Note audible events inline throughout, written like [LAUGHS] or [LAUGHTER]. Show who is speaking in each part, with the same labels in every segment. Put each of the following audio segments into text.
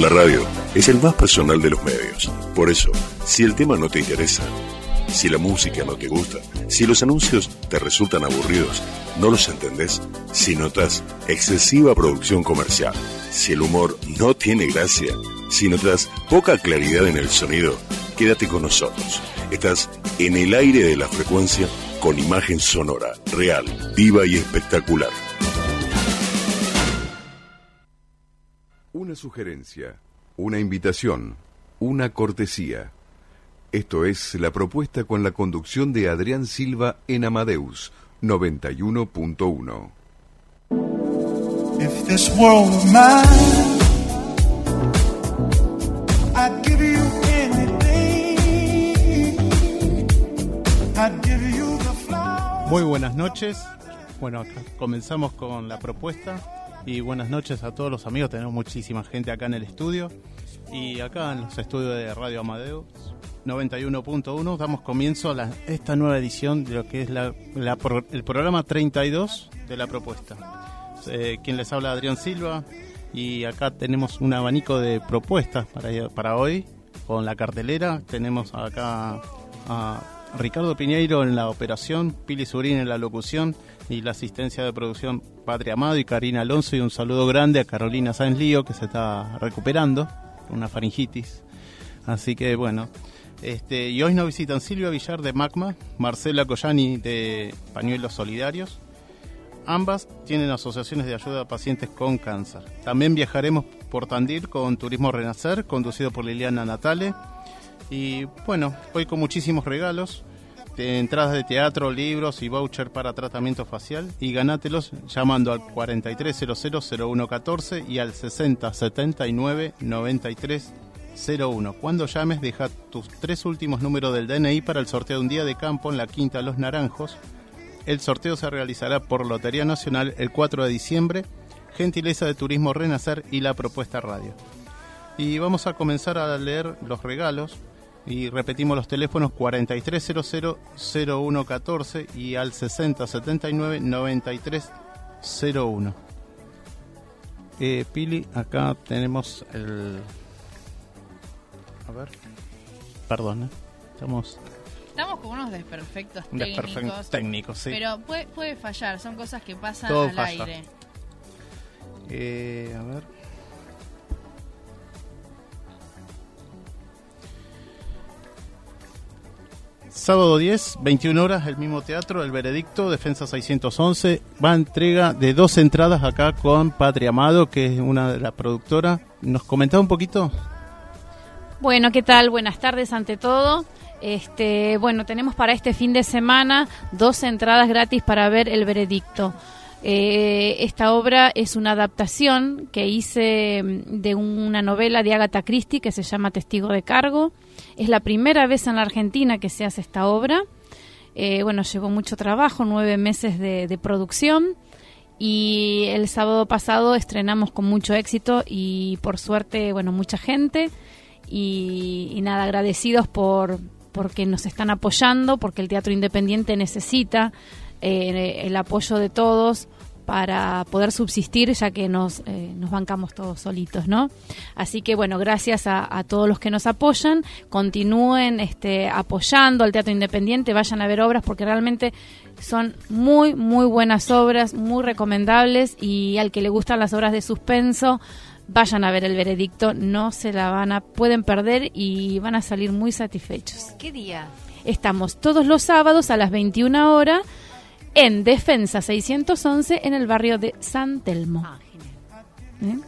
Speaker 1: La radio es el más personal de los medios. Por eso, si el tema no te interesa, si la música no te gusta, si los anuncios te resultan aburridos, no los entendés, si notas excesiva producción comercial, si el humor no tiene gracia, si notas poca claridad en el sonido, quédate con nosotros. Estás en el aire de la frecuencia con imagen sonora, real, viva y espectacular.
Speaker 2: Una sugerencia, una invitación, una cortesía. Esto es la propuesta con la conducción de Adrián Silva en Amadeus 91.1.
Speaker 3: If this world were mine, I'd give you anything. I'd give you the flowers.
Speaker 4: Muy buenas noches. Bueno, acá comenzamos con la propuesta. Y buenas noches a todos los amigos. Tenemos muchísima gente acá en el estudio. Y acá en los estudios de Radio Amadeus 91.1 damos comienzo a la- esta nueva edición de lo que es la- la el programa 32 de la propuesta. Eh, quien les habla Adrián Silva y acá tenemos un abanico de propuestas para, para hoy con la cartelera. Tenemos acá a Ricardo Piñeiro en la operación, Pili Surín en la locución y la asistencia de producción Patria Amado y Karina Alonso y un saludo grande a Carolina Sáenz Lío que se está recuperando, una faringitis. Así que bueno, este, y hoy nos visitan Silvia Villar de Magma, Marcela Collani de Pañuelos Solidarios. Ambas tienen asociaciones de ayuda a pacientes con cáncer. También viajaremos por Tandil con Turismo Renacer, conducido por Liliana Natale. Y bueno, hoy con muchísimos regalos, entradas de teatro, libros y voucher para tratamiento facial. Y ganátelos llamando al 43000114 y al 60799301. Cuando llames, deja tus tres últimos números del DNI para el sorteo de un día de campo en la Quinta Los Naranjos. El sorteo se realizará por Lotería Nacional el 4 de diciembre, gentileza de Turismo Renacer y la propuesta radio. Y vamos a comenzar a leer los regalos. Y repetimos los teléfonos 4300-0114 y al 6079-9301. Eh, Pili, acá tenemos el... A ver. Perdón, ¿eh? Estamos
Speaker 5: Estamos con unos desperfectos técnicos.
Speaker 4: desperfecto técnico, sí.
Speaker 5: Pero puede, puede fallar, son cosas que pasan
Speaker 4: Todo
Speaker 5: al
Speaker 4: falla.
Speaker 5: aire.
Speaker 4: Eh, a ver. Sábado 10, 21 horas, el mismo teatro, el veredicto, Defensa 611. Va a entrega de dos entradas acá con Patria Amado, que es una de las productoras. ¿Nos comentaba un poquito?
Speaker 6: Bueno, ¿qué tal? Buenas tardes ante todo. Este, bueno, tenemos para este fin de semana dos entradas gratis para ver el veredicto. Eh, esta obra es una adaptación que hice de una novela de Agatha Christie que se llama Testigo de Cargo. Es la primera vez en la Argentina que se hace esta obra. Eh, bueno, llevó mucho trabajo, nueve meses de, producción. Y el sábado pasado estrenamos con mucho éxito y por suerte, bueno, mucha gente y, y nada, agradecidos por porque nos están apoyando, porque el teatro independiente necesita eh, el apoyo de todos para poder subsistir, ya que nos, eh, nos bancamos todos solitos, ¿no? Así que, bueno, gracias a, a todos los que nos apoyan, continúen este, apoyando al teatro independiente, vayan a ver obras, porque realmente son muy, muy buenas obras, muy recomendables, y al que le gustan las obras de suspenso, vayan a ver el veredicto, no se la van a, pueden perder y van a salir muy satisfechos.
Speaker 7: ¿Qué día?
Speaker 6: Estamos todos los sábados a las 21 horas en Defensa 611 en el barrio de San Telmo.
Speaker 7: Ah.
Speaker 6: ¿Eh?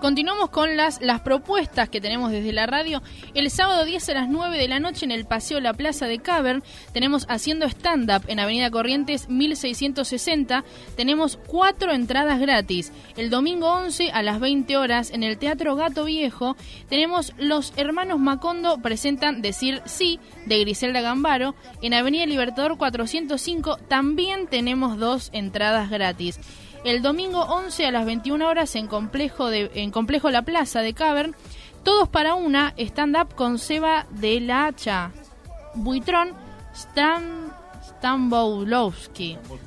Speaker 5: Continuamos con las, las propuestas que tenemos desde la radio. El sábado 10 a las 9 de la noche en el Paseo La Plaza de Cavern tenemos haciendo stand-up en Avenida Corrientes 1660. Tenemos cuatro entradas gratis. El domingo 11 a las 20 horas en el Teatro Gato Viejo tenemos Los Hermanos Macondo presentan Decir Sí de Griselda Gambaro. En Avenida Libertador 405 también tenemos dos entradas gratis. El domingo 11 a las 21 horas en Complejo, de, en Complejo La Plaza de Cavern, todos para una, stand-up con Seba de la Hacha, Buitrón, Stan.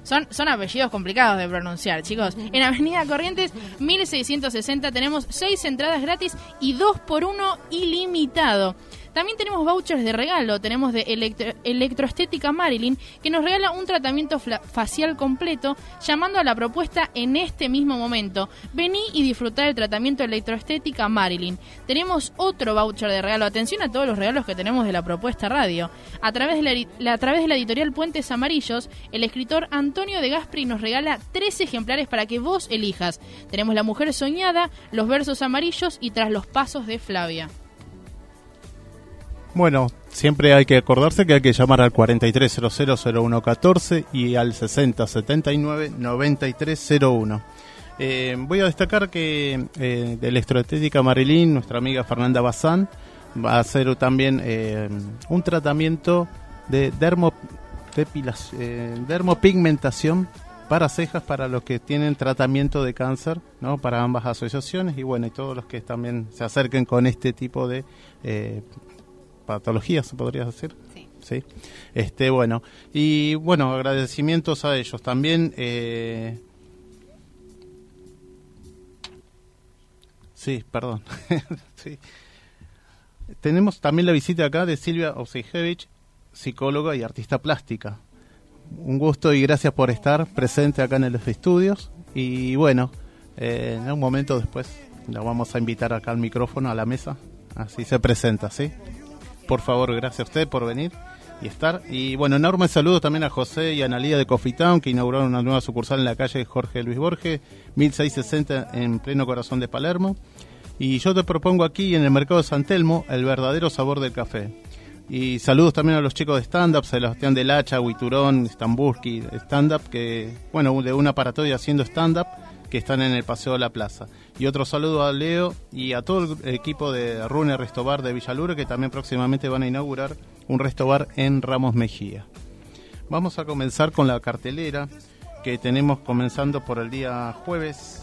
Speaker 5: Son, son apellidos complicados de pronunciar, chicos. [LAUGHS] En Avenida Corrientes 1660 tenemos 6 entradas gratis y 2 por 1 ilimitado. También tenemos vouchers de regalo. Tenemos de electro- Electroestética Marilyn, que nos regala un tratamiento facial completo, llamando a la propuesta en este mismo momento. Vení y disfrutá del tratamiento Electroestética Marilyn. Tenemos otro voucher de regalo. Atención a todos los regalos que tenemos de la propuesta radio. A través de la- a través de la editorial Puentes Amarillos, el escritor Antonio de Gaspri nos regala tres ejemplares para que vos elijas. Tenemos La Mujer Soñada, Los Versos Amarillos y Tras los Pasos de Flavia.
Speaker 4: Bueno, siempre hay que acordarse que hay que llamar al 43000114 y al 6079-9301. Eh, voy a destacar que eh, de Electroestética Marilyn, nuestra amiga Fernanda Bazán, va a hacer también eh, un tratamiento de dermo, eh, dermopigmentación para cejas para los que tienen tratamiento de cáncer, ¿no? Para ambas asociaciones y bueno, y todos los que también se acerquen con este tipo de eh, patologías, se podría decir.
Speaker 6: Sí.
Speaker 4: Sí. Este, bueno, y bueno, agradecimientos a ellos también. Eh... Sí, perdón. [LAUGHS] sí. Tenemos también la visita acá de Silvia Osijevich, psicóloga y artista plástica. Un gusto y gracias por estar presente acá en los estudios. Y bueno, eh, en un momento después la vamos a invitar acá al micrófono, a la mesa. Así se presenta, ¿sí? Por favor, gracias a usted por venir y estar. Y bueno, enorme saludo también a José y a Analía de Coffee Town, que inauguraron una nueva sucursal en la calle Jorge Luis Borges, 1660 en pleno corazón de Palermo. Y yo te propongo aquí en el mercado de San Telmo el verdadero sabor del café. Y saludos también a los chicos de stand-up, Sebastián del Hacha, Huiturón, Stamburski, stand-up, que, bueno, de un aparatorio haciendo stand-up, que están en el Paseo de la Plaza. Y otro saludo a Leo y a todo el equipo de Rune Restobar de Villalure, que también próximamente van a inaugurar un restobar en Ramos Mejía. Vamos a comenzar con la cartelera que tenemos comenzando por el día jueves.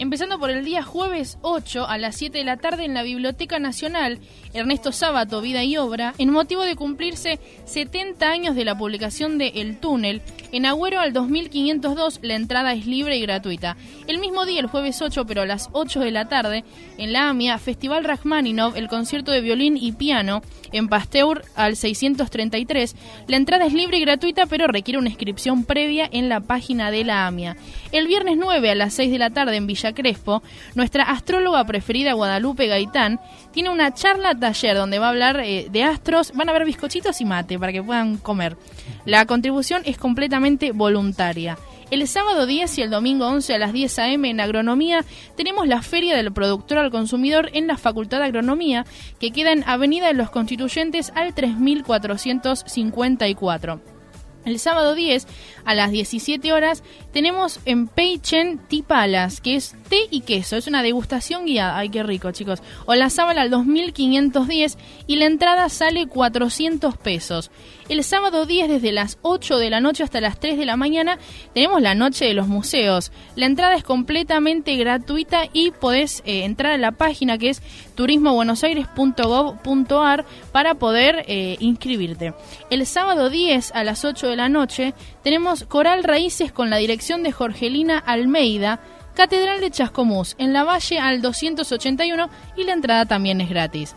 Speaker 5: Empezando por el día jueves 8 a las 7 de la tarde en la Biblioteca Nacional, Ernesto Sábato, Vida y Obra, en motivo de cumplirse 70 años de la publicación de El Túnel, en Agüero al 2502 la entrada es libre y gratuita. El mismo día, el jueves 8, pero a las 8 de la tarde, en la AMIA, Festival Rachmaninov, el concierto de violín y piano, en Pasteur al 633. La entrada es libre y gratuita, pero requiere una inscripción previa en la página de la AMIA. El viernes 9 a las 6 de la tarde en Villa Crespo, nuestra astróloga preferida Guadalupe Gaitán tiene una charla taller donde va a hablar eh, de astros, van a haber bizcochitos y mate para que puedan comer. La contribución es completamente voluntaria. El sábado 10 y el domingo 11 a las 10 a.m. en Agronomía tenemos la Feria del Productor al Consumidor en la Facultad de Agronomía, que queda en Avenida de los Constituyentes al 3454. El sábado 10 a las 17 horas tenemos en Peichen Tipalas, que es té y queso. Es una degustación guiada. Ay, qué rico, chicos. O la sábana al 2510 y la entrada sale 400 pesos. El sábado 10 desde las 8 de la noche hasta las 3 de la mañana tenemos la noche de los museos. La entrada es completamente gratuita y podés eh, entrar a la página que es turismobuenosaires.gov.ar para poder eh, inscribirte. El sábado 10 a las 8 de la noche tenemos Coral Raíces con la dirección de Jorgelina Almeida, Catedral de Chascomús, en la Valle al 281 y la entrada también es gratis.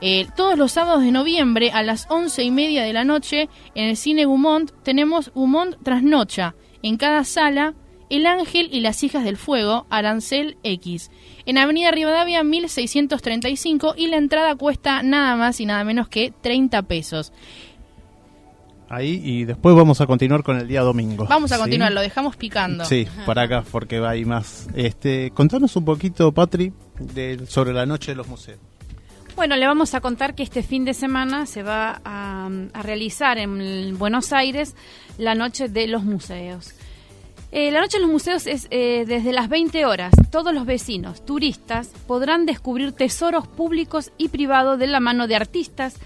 Speaker 5: Eh, todos los sábados de noviembre a las once y media de la noche en el cine Gumont tenemos Gumont Trasnocha. En cada sala, El Ángel y las Hijas del Fuego, Arancel X. En Avenida Rivadavia 1635 y la entrada cuesta nada más y nada menos que 30 pesos.
Speaker 4: Ahí y después vamos a continuar con el día domingo.
Speaker 5: Vamos a
Speaker 4: ¿sí?
Speaker 5: continuar, lo dejamos picando.
Speaker 4: Sí, para acá porque va ahí más. Este, contanos un poquito, Patri, de, sobre la noche de los museos.
Speaker 6: Bueno, le vamos a contar que este fin de semana se va a, a realizar en Buenos Aires la Noche de los Museos. Eh, la Noche de los Museos es eh, desde las 20 horas. Todos los vecinos, turistas, podrán descubrir tesoros públicos y privados de la mano de artistas,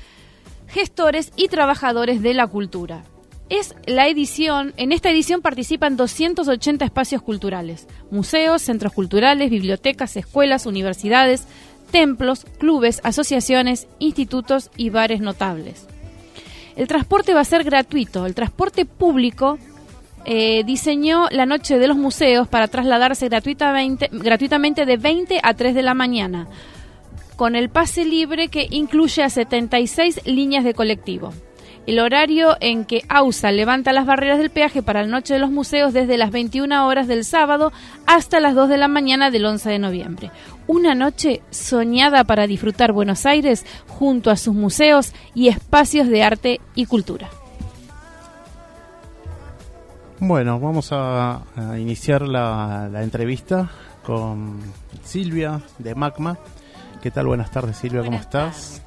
Speaker 6: gestores y trabajadores de la cultura. Es la edición, en esta edición participan 280 espacios culturales, museos, centros culturales, bibliotecas, escuelas, universidades, templos, clubes, asociaciones, institutos y bares notables. El transporte va a ser gratuito. El transporte público eh, diseñó la noche de los museos para trasladarse gratuitamente, de 20 a 3 de la mañana, con el pase libre que incluye a 76 líneas de colectivo. El horario en que AUSA levanta las barreras del peaje para la Noche de los Museos desde las 21 horas del sábado hasta las 2 de la mañana del 11 de noviembre. Una noche soñada para disfrutar Buenos Aires junto a sus museos y espacios de arte y cultura.
Speaker 4: Bueno, vamos a, a iniciar la, la entrevista con Silvia de Magma. ¿Qué tal? Buenas tardes, Silvia, ¿cómo estás?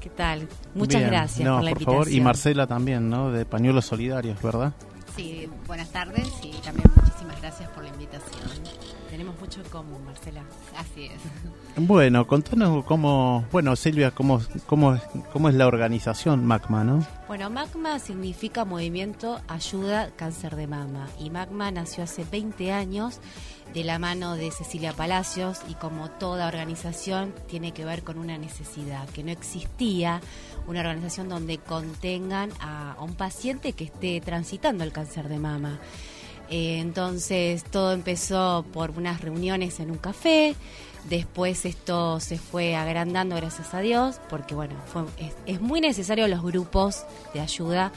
Speaker 7: ¿Qué tal? Muchas
Speaker 4: Bien.
Speaker 7: gracias
Speaker 4: No,
Speaker 7: por la invitación.
Speaker 4: favor. Y Marcela también, ¿no? De Pañuelos Solidarios, ¿verdad?
Speaker 7: Sí, buenas tardes y también muchísimas gracias por la invitación. Tenemos mucho en común, Marcela. Así es.
Speaker 4: Bueno, contanos cómo, bueno, Silvia, cómo, cómo, cómo es la organización Magma, ¿no?
Speaker 7: Bueno, MAGMA significa Movimiento Ayuda Cáncer de Mama y MAGMA nació hace 20 años de la mano de Cecilia Palacios y como toda organización tiene que ver con una necesidad, que no existía una organización donde contengan a, a un paciente que esté transitando el cáncer de mama. Eh, entonces todo empezó por unas reuniones en un café, después esto se fue agrandando gracias a Dios, porque bueno, es, muy necesario los grupos de ayuda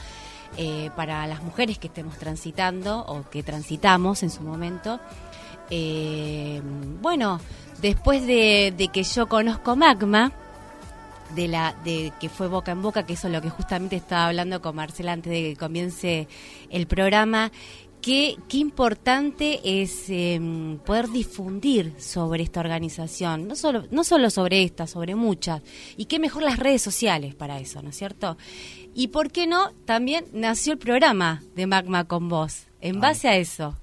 Speaker 7: eh, para las mujeres que estemos transitando o que transitamos en su momento. Eh, bueno, después de, de que yo conozco Magma, de la de que fue boca en boca, que eso es lo que justamente estaba hablando con Marcela antes de que comience el programa, qué, qué importante es eh, poder difundir sobre esta organización, no solo, no solo sobre esta, sobre muchas, y qué mejor las redes sociales para eso, ¿no es cierto? Y por qué no, también nació el programa de Magma con Vos, en base a eso.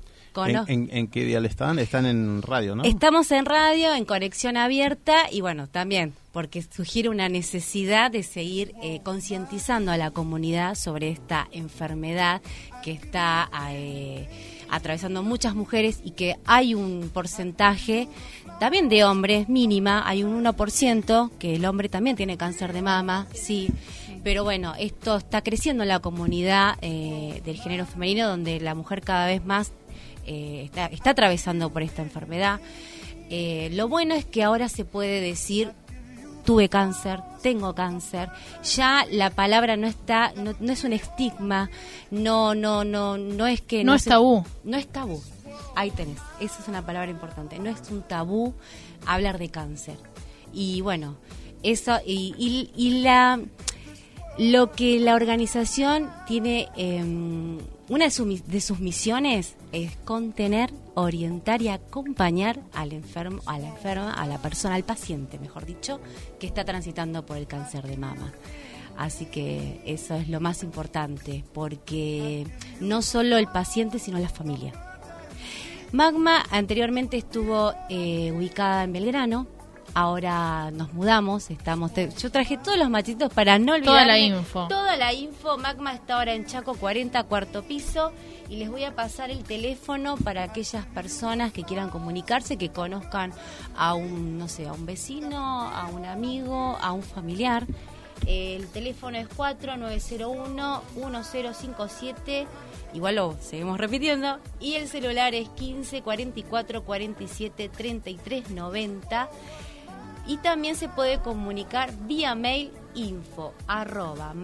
Speaker 4: ¿En,
Speaker 7: Cono-
Speaker 4: en, en qué dial están? Están en radio, ¿no?
Speaker 7: Estamos en radio, en conexión abierta y bueno, también porque sugiere una necesidad de seguir eh, concientizando a la comunidad sobre esta enfermedad que está eh, atravesando muchas mujeres y que hay un porcentaje también de hombres mínima, hay un 1% que el hombre también tiene cáncer de mama, sí. Pero bueno, esto está creciendo en la comunidad eh, del género femenino donde la mujer cada vez más eh, está, está atravesando por esta enfermedad. Eh, lo bueno es que ahora se puede decir tuve cáncer, tengo cáncer. Ya la palabra no está, no, no es un estigma, no, no, no, no es que
Speaker 5: No es
Speaker 7: se-
Speaker 5: tabú.
Speaker 7: No es tabú. Ahí tenés. Esa es una palabra importante. No es un tabú hablar de cáncer. Y bueno, eso y, y- y la lo que la organización tiene, eh, una de, su mis- de sus misiones es contener, orientar y acompañar al enfermo, a la enferma, a la persona, al paciente, mejor dicho, que está transitando por el cáncer de mama. Así que eso es lo más importante, porque no solo el paciente, sino la familia. Magma anteriormente estuvo eh, ubicada en Belgrano. Ahora nos mudamos, estamos. yo traje todos los machitos para no olvidar.
Speaker 5: Toda la info.
Speaker 7: Toda la info. Magma está ahora en Chaco 40, cuarto piso. Y les voy a pasar el teléfono para aquellas personas que quieran comunicarse, que conozcan a un, no sé, a un vecino, a un amigo, a un familiar. El teléfono es 4901-1057. Igual lo seguimos repitiendo. Y el celular es 15 44 47 33 90. Y también se puede comunicar vía mail info arroba.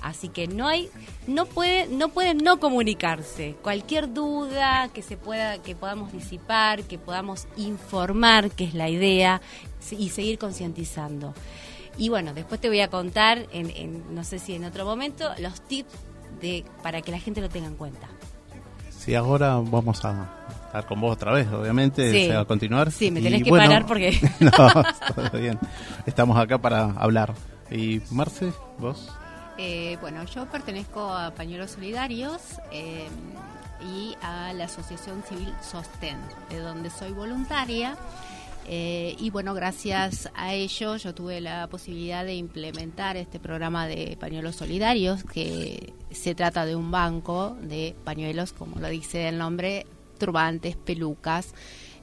Speaker 7: Así que no hay, no puede, no pueden no comunicarse. Cualquier duda que se pueda, que podamos disipar, que podamos informar, que es la idea, y seguir concientizando. Y bueno, después te voy a contar, en, no sé si en otro momento, los tips para que la gente lo tenga en cuenta.
Speaker 4: Sí, ahora vamos a estar con vos otra vez, obviamente,
Speaker 7: Sí.
Speaker 4: se va a continuar.
Speaker 7: Sí, me
Speaker 4: Y
Speaker 7: tenés que parar porque- [LAUGHS]
Speaker 4: no, [LAUGHS] está bien. Estamos acá para hablar. Y Marce, vos.
Speaker 8: Eh, bueno, yo pertenezco a Pañuelos Solidarios eh, y a la Asociación Civil Sostén, de donde soy voluntaria. Eh, y bueno, gracias a ello yo tuve la posibilidad de implementar este programa de pañuelos solidarios, que se trata de un banco de pañuelos, como lo dice el nombre, turbantes, pelucas,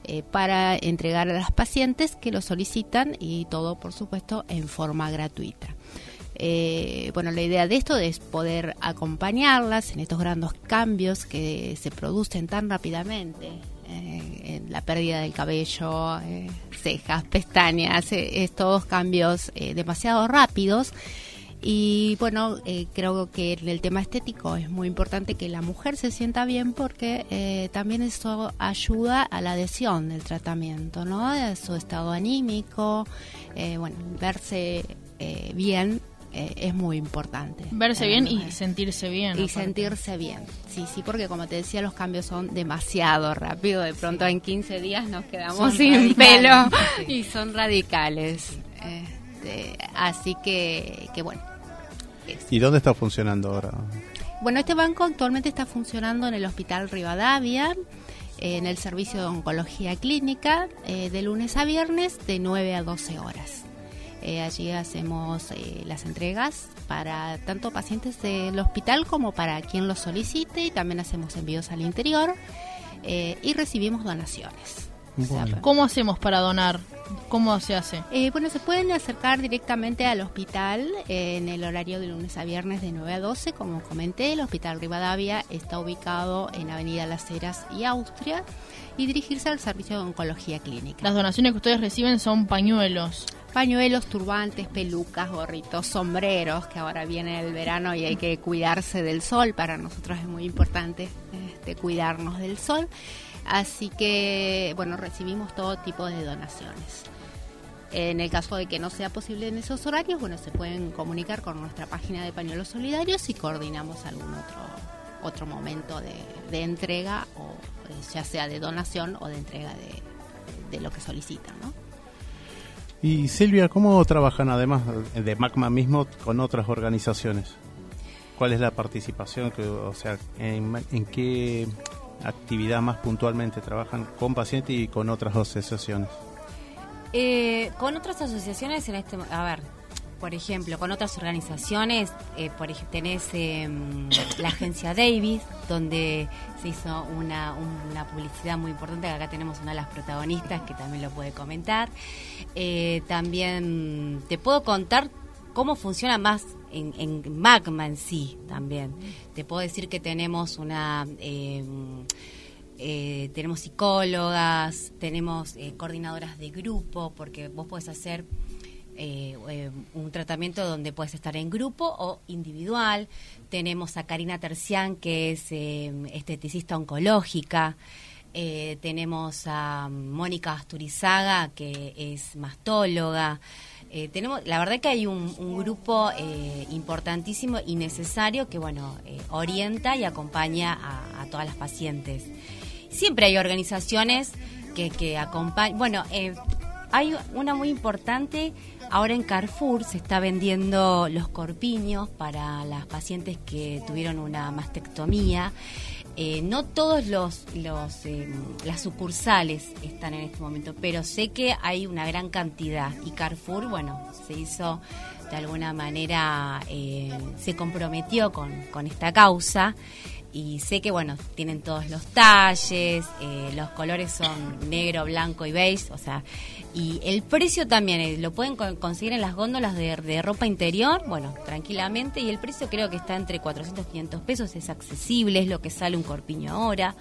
Speaker 8: eh, para entregar a las pacientes que lo solicitan y todo, por supuesto, en forma gratuita. Eh, bueno, la idea de esto es poder acompañarlas en estos grandes cambios que se producen tan rápidamente. eh, en la pérdida del cabello, cejas, pestañas, estos cambios demasiado rápidos. Y bueno, eh, creo que en el tema estético es muy importante que la mujer se sienta bien porque eh, también eso ayuda a la adhesión del tratamiento, ¿no? A su estado anímico, eh, bueno, verse eh, bien eh, es muy importante.
Speaker 5: Verse
Speaker 8: Eh,
Speaker 5: bien
Speaker 8: eh,
Speaker 5: y sentirse bien.
Speaker 8: y
Speaker 5: aparte.
Speaker 8: sentirse bien. Sí, sí, porque como te decía, los cambios son demasiado rápido. De pronto en 15 días nos quedamos
Speaker 5: Son
Speaker 8: sin
Speaker 5: radicales.
Speaker 8: pelo y son radicales. Este, así que, que bueno. eso.
Speaker 4: ¿Y dónde está funcionando ahora?
Speaker 8: Bueno, este banco actualmente está funcionando en el Hospital Rivadavia, en el servicio de oncología clínica, eh, de lunes a viernes, de 9 a 12 horas. Eh, allí hacemos eh, las entregas para tanto pacientes del hospital como para quien lo solicite y también hacemos envíos al interior eh, y recibimos donaciones.
Speaker 4: Bueno.
Speaker 5: ¿Cómo hacemos para donar? ¿Cómo se hace?
Speaker 8: eh, bueno, se pueden acercar directamente al hospital eh, en el horario de lunes a viernes de 9 a 12. Como comenté, el Hospital Rivadavia está ubicado en Avenida Las Heras y Austria y dirigirse al servicio de oncología clínica.
Speaker 5: Las donaciones que ustedes reciben son pañuelos.
Speaker 8: Pañuelos, turbantes, pelucas, gorritos, sombreros, que ahora viene el verano y hay que cuidarse del sol. Para nosotros es muy importante este, cuidarnos del sol. Así que, bueno, recibimos todo tipo de donaciones. En el caso de que no sea posible en esos horarios, bueno, se pueden comunicar con nuestra página de pañuelos solidarios y coordinamos algún otro otro momento de, entrega, o eh, ya sea de donación o de entrega de, de lo que solicitan, ¿no?
Speaker 4: Y Silvia, ¿cómo trabajan además de MACMA mismo con otras organizaciones? ¿Cuál es la participación? Que, o sea, en, en qué actividad más puntualmente trabajan con pacientes y con otras asociaciones?
Speaker 7: Eh, con otras asociaciones en este a ver por ejemplo con otras organizaciones eh, por ejemplo tenés eh, la agencia Davis donde se hizo una, una publicidad muy importante acá tenemos una de las protagonistas que también lo puede comentar Eh, también te puedo contar cómo funciona más en, en Magma en sí también te puedo decir que tenemos una eh, eh, tenemos psicólogas, tenemos eh, coordinadoras de grupo, porque vos podés hacer eh, un tratamiento donde puedes estar en grupo o individual. Tenemos a Karina Tercián, que es esteticista oncológica. Tenemos a Mónica Asturizaga, que es mastóloga. Eh, tenemos, la verdad que hay un, grupo eh, importantísimo y necesario que, bueno, eh, orienta y acompaña a, todas las pacientes. Siempre hay organizaciones que, que acompañan. Bueno, hay una muy importante. Ahora en Carrefour se está vendiendo los corpiños para las pacientes que tuvieron una mastectomía. Eh, no todos los, los eh, las sucursales están en este momento, pero sé que hay una gran cantidad. Y Carrefour, bueno, se hizo de alguna manera, eh, se comprometió con, con esta causa y sé que bueno tienen todos los talles eh, los colores son negro blanco y beige o sea y el precio también eh, lo pueden con- conseguir en las góndolas de, de ropa interior bueno tranquilamente y el precio creo que está entre 400 y 500 pesos es accesible es lo que sale un corpiño ahora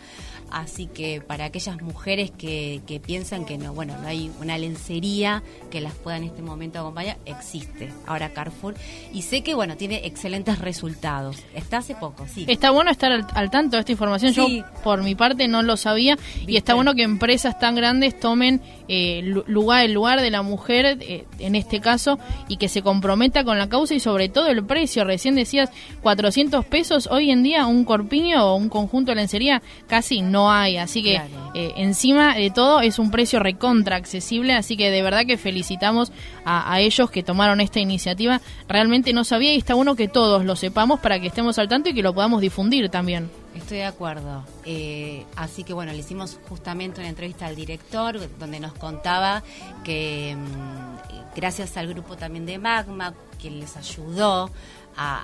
Speaker 7: así que para aquellas mujeres que, que piensan que no bueno no hay una lencería que las pueda en este momento acompañar existe ahora Carrefour y sé que bueno tiene excelentes resultados está hace poco sí
Speaker 5: Está bueno estar al, al tanto de esta información.
Speaker 7: Sí.
Speaker 5: Yo, por mi parte, no lo sabía. Y está bueno que empresas tan grandes tomen eh, lu- lugar, el lugar de la mujer, eh, en este caso, y que se comprometa con la causa y sobre todo el precio. Recién decías 400 pesos. Hoy en día, un corpiño o un conjunto de lencería casi no hay. Así que,
Speaker 7: Claro.
Speaker 5: eh, encima de todo, es un precio recontra accesible. Así que, de verdad que felicitamos a, a ellos que tomaron esta iniciativa. Realmente no sabía y está bueno que todos lo sepamos para que estemos al tanto y que lo podamos difundir también.
Speaker 7: Estoy de acuerdo. Eh, así que bueno, le hicimos justamente una entrevista al director donde nos contaba que mm, gracias al grupo también de Magma, que les ayudó a,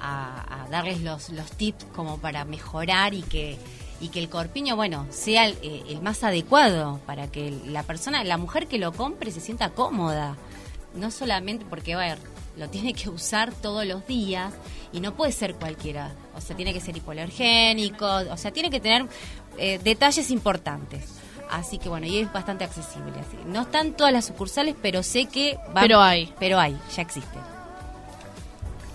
Speaker 7: a- a darles los, los tips como para mejorar y que, y que el corpiño, bueno, sea el, eh, el más adecuado para que la persona, la mujer que lo compre se sienta cómoda. No solamente porque, a ver, lo tiene que usar todos los días y no puede ser cualquiera. O sea, tiene que ser hipoalergénico, o sea, tiene que tener eh, detalles importantes. Así que bueno, y es bastante accesible. Así. No están todas las sucursales, pero sé que va-
Speaker 5: Pero hay.
Speaker 7: Pero hay, ya existe.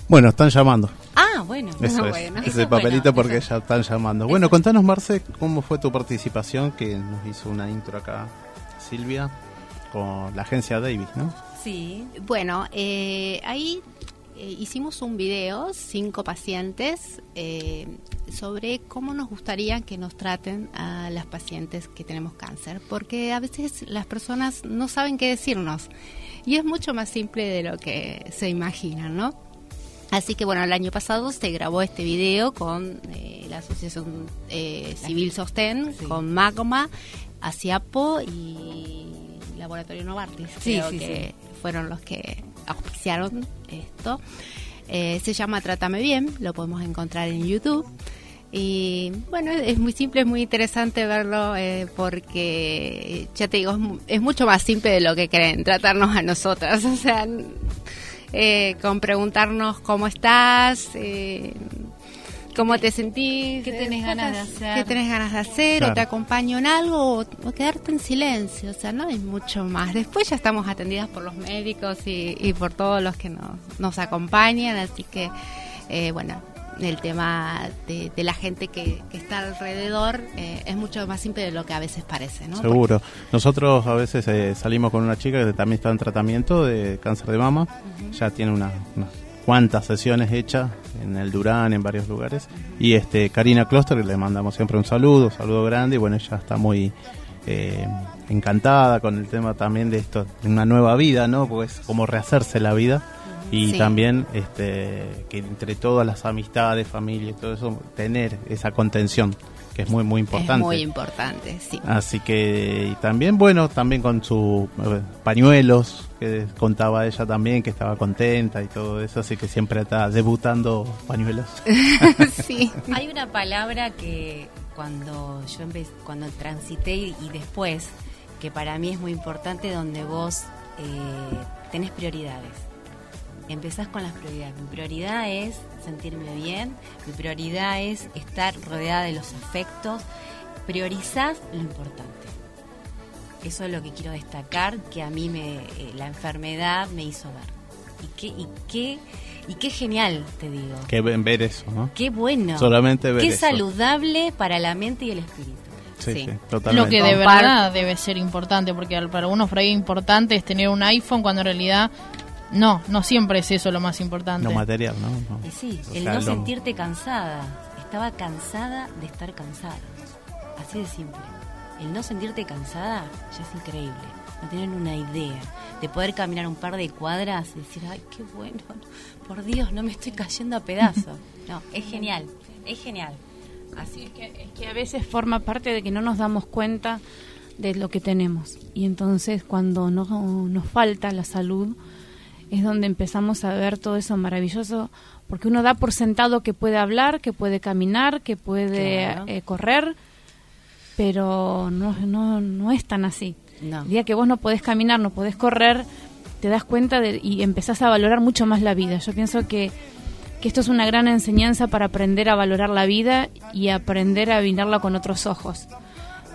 Speaker 4: Bueno, están llamando.
Speaker 7: Ah, bueno.
Speaker 4: Eso es,
Speaker 7: bueno.
Speaker 4: ese
Speaker 7: Eso es
Speaker 4: papelito
Speaker 7: bueno,
Speaker 4: porque
Speaker 7: eso-
Speaker 4: ya están llamando. Bueno, contanos, Marce, cómo fue tu participación, que nos hizo una intro acá, Silvia, con la agencia Davis, ¿no?
Speaker 7: Sí.
Speaker 8: Bueno, eh, ahí eh, hicimos un video, cinco pacientes, eh, sobre cómo nos gustaría que nos traten a las pacientes que tenemos cáncer, porque a veces las personas no saben qué decirnos y es mucho más simple de lo que se imaginan, ¿no? Así que bueno, el año pasado se grabó este video con eh, la Asociación eh, Civil Sostén,
Speaker 7: Sí.
Speaker 8: con Magma, Asiapo y Laboratorio Novartis.
Speaker 7: Sí,
Speaker 8: creo
Speaker 7: sí,
Speaker 8: que fueron los que auspiciaron esto. Eh, se llama Trátame Bien, lo podemos encontrar en YouTube. Y bueno, es muy simple, es muy interesante verlo eh, porque, ya te digo, es, es mucho más simple de lo que creen, tratarnos a nosotras. [LAUGHS] O sea, eh, con preguntarnos cómo estás, eh, cómo te sentís,
Speaker 7: qué tenés
Speaker 8: eh,
Speaker 7: ganas de hacer?
Speaker 8: qué tenés ganas de hacer,
Speaker 4: Claro.
Speaker 8: o te acompaño en algo, o, o quedarte en silencio. O sea, no hay mucho más. Después ya estamos atendidas por los médicos y, y por todos los que nos, nos acompañan, así que, eh, bueno. El tema de, de la gente que, que está alrededor eh, es mucho más simple de lo que a veces parece, ¿no?
Speaker 4: Seguro. Nosotros a veces eh, salimos con una chica que también está en tratamiento de cáncer de mama. Ya tiene una- unas cuantas sesiones hechas en el Durán, en varios lugares. Y este Karina Kloster, que le mandamos siempre un saludo, un saludo grande. Y bueno, ella está muy eh, encantada con el tema también de esto, de una nueva vida, ¿no? Pues como rehacerse la vida. Y
Speaker 8: Sí.
Speaker 4: también este, que entre todas las amistades, familia y todo eso, tener esa contención, que es muy, muy importante.
Speaker 8: Es muy importante, sí.
Speaker 4: Así que y también, bueno, también con sus eh, pañuelos, que contaba ella también, que estaba contenta y todo eso, así que siempre está debutando pañuelos. [LAUGHS]
Speaker 8: sí.
Speaker 7: Hay una palabra que cuando yo empecé, cuando transité y, y después, que para mí es muy importante, donde vos eh, tenés prioridades. Empezás con las prioridades. Mi prioridad es sentirme bien, mi prioridad es estar rodeada de los afectos. Priorizás lo importante. Eso es lo que quiero destacar, que a mí me, eh, la enfermedad me hizo ver. Y qué, y qué, y qué genial, te digo.
Speaker 4: Que ven ver eso, ¿no?
Speaker 7: Qué bueno.
Speaker 4: Solamente ver
Speaker 7: Qué
Speaker 4: eso.
Speaker 7: saludable para la mente y el espíritu.
Speaker 4: Sí,
Speaker 8: Sí.
Speaker 4: sí,
Speaker 5: Lo
Speaker 4: totalmente.
Speaker 5: que de verdad debe ser importante, porque para unos por ahí importante es tener un iPhone cuando en realidad no, no siempre es eso lo más importante.
Speaker 4: Lo material, ¿no? No.
Speaker 7: Y sí,
Speaker 4: O
Speaker 7: el
Speaker 4: sea,
Speaker 7: no
Speaker 4: lo-
Speaker 7: sentirte cansada. Estaba cansada de estar cansada. Así de simple. El no sentirte cansada ya es increíble. No tienen una idea de poder caminar un par de cuadras y decir, ay, qué bueno. Por Dios, no me estoy cayendo a pedazos. [LAUGHS] No, es genial. Es genial. Así
Speaker 6: Es que, es que a veces forma parte de que no nos damos cuenta de lo que tenemos. Y entonces cuando no, nos falta la salud es donde empezamos a ver todo eso maravilloso, porque uno da por sentado que puede hablar, que puede caminar, que puede
Speaker 7: Claro.
Speaker 6: eh, correr, pero no, no, no es tan así.
Speaker 7: No.
Speaker 6: El día que vos no podés caminar, no podés correr, te das cuenta de, y empezás a valorar mucho más la vida. Yo pienso que, que esto es una gran enseñanza para aprender a valorar la vida y aprender a mirarla con otros ojos.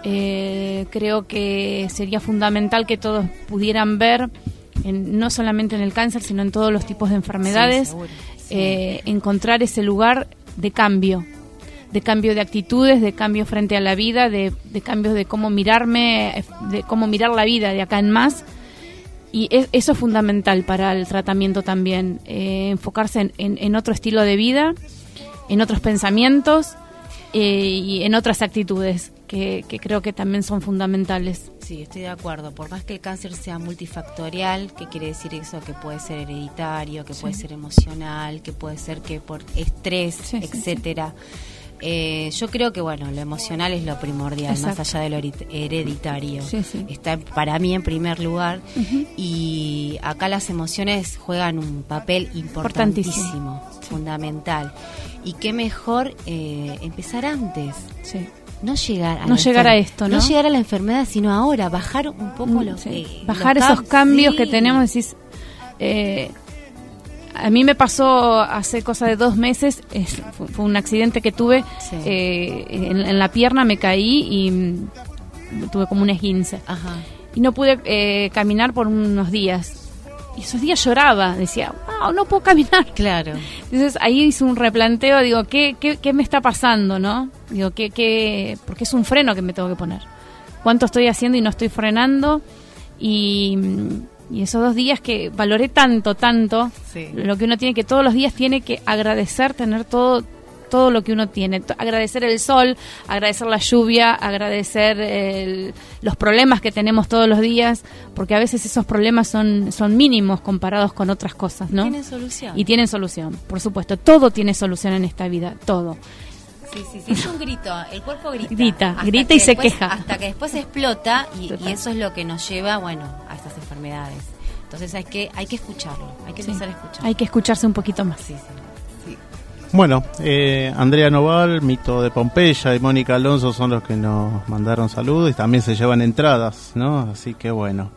Speaker 6: Eh, creo que sería fundamental que todos pudieran ver, en- no solamente en el cáncer, sino en todos los tipos de enfermedades,
Speaker 7: seguro.
Speaker 6: eh, encontrar ese lugar de cambio, de cambio de actitudes, de cambio frente a la vida, de, de cambios de cómo mirarme, de cómo mirar la vida de acá en más. Y es- eso es fundamental para el tratamiento también, eh, enfocarse en, en- en otro estilo de vida, en otros pensamientos eh, y en otras actitudes que, que creo que también son fundamentales.
Speaker 7: Sí, estoy de acuerdo. Por más que el cáncer sea multifactorial, que quiere decir eso que puede ser hereditario, que puede ser emocional, que puede ser que por estrés,
Speaker 6: Sí, sí,
Speaker 7: etcétera. Eh, yo creo que bueno, lo emocional es lo primordial,
Speaker 6: Exacto.
Speaker 7: más allá de lo hereditario.
Speaker 6: Sí, sí.
Speaker 7: Está para mí en primer lugar y acá las emociones juegan un papel importantísimo, fundamental. Y qué mejor eh, empezar antes. No llegar a
Speaker 6: No llegar a esto, ¿no?
Speaker 7: llegar a la enfermedad, sino ahora bajar un poco los,
Speaker 6: Sí.
Speaker 7: eh,
Speaker 6: bajar
Speaker 7: los
Speaker 6: esos
Speaker 7: cam-
Speaker 6: cambios que tenemos decís eh, a mí me pasó hace cosa de dos meses es- fue, fue un accidente que tuve
Speaker 7: Sí.
Speaker 6: eh, en, en la pierna me caí y mm, tuve como un esguince
Speaker 7: Ajá.
Speaker 6: y no pude eh, caminar por unos días y esos días lloraba decía wow no puedo caminar
Speaker 7: Claro.
Speaker 6: entonces ahí hice un replanteo, digo, ¿qué, qué, qué me está pasando, no? Digo, ¿qué, qué? Porque es un freno que me tengo que poner. ¿Cuánto estoy haciendo y no estoy frenando? Y, y esos dos días que valoré tanto, tanto,
Speaker 7: Sí.
Speaker 6: lo que uno tiene que todos los días tiene que agradecer tener todo todo lo que uno tiene, agradecer el sol, agradecer la lluvia, agradecer el- los problemas que tenemos todos los días, porque a veces esos problemas son, son mínimos comparados con otras cosas, ¿no?
Speaker 7: Tienen solución.
Speaker 6: Y tienen solución, por supuesto. Todo tiene solución en esta vida, todo.
Speaker 7: Sí, sí, sí. Es un grito. El cuerpo grita.
Speaker 6: Grita, grita y se queja.
Speaker 7: Hasta que después explota y, y eso es lo que nos lleva, bueno, a estas enfermedades. Entonces hay que hay que escucharlo. Hay que empezar a escuchar.
Speaker 6: Hay que escucharse un poquito más.
Speaker 7: Sí. sí.
Speaker 4: Bueno, eh, Andrea Noval, Mito de Pompeya y Mónica Alonso son los que nos mandaron saludos y también se llevan entradas, ¿no? Así que bueno.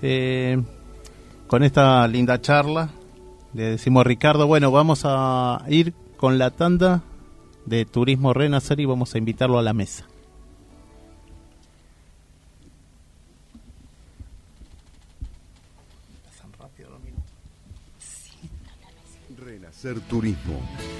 Speaker 4: Eh, con esta linda charla le decimos a Ricardo, bueno, vamos a ir con la tanda de Turismo Renacer y vamos a invitarlo a la mesa.
Speaker 2: Renacer Turismo.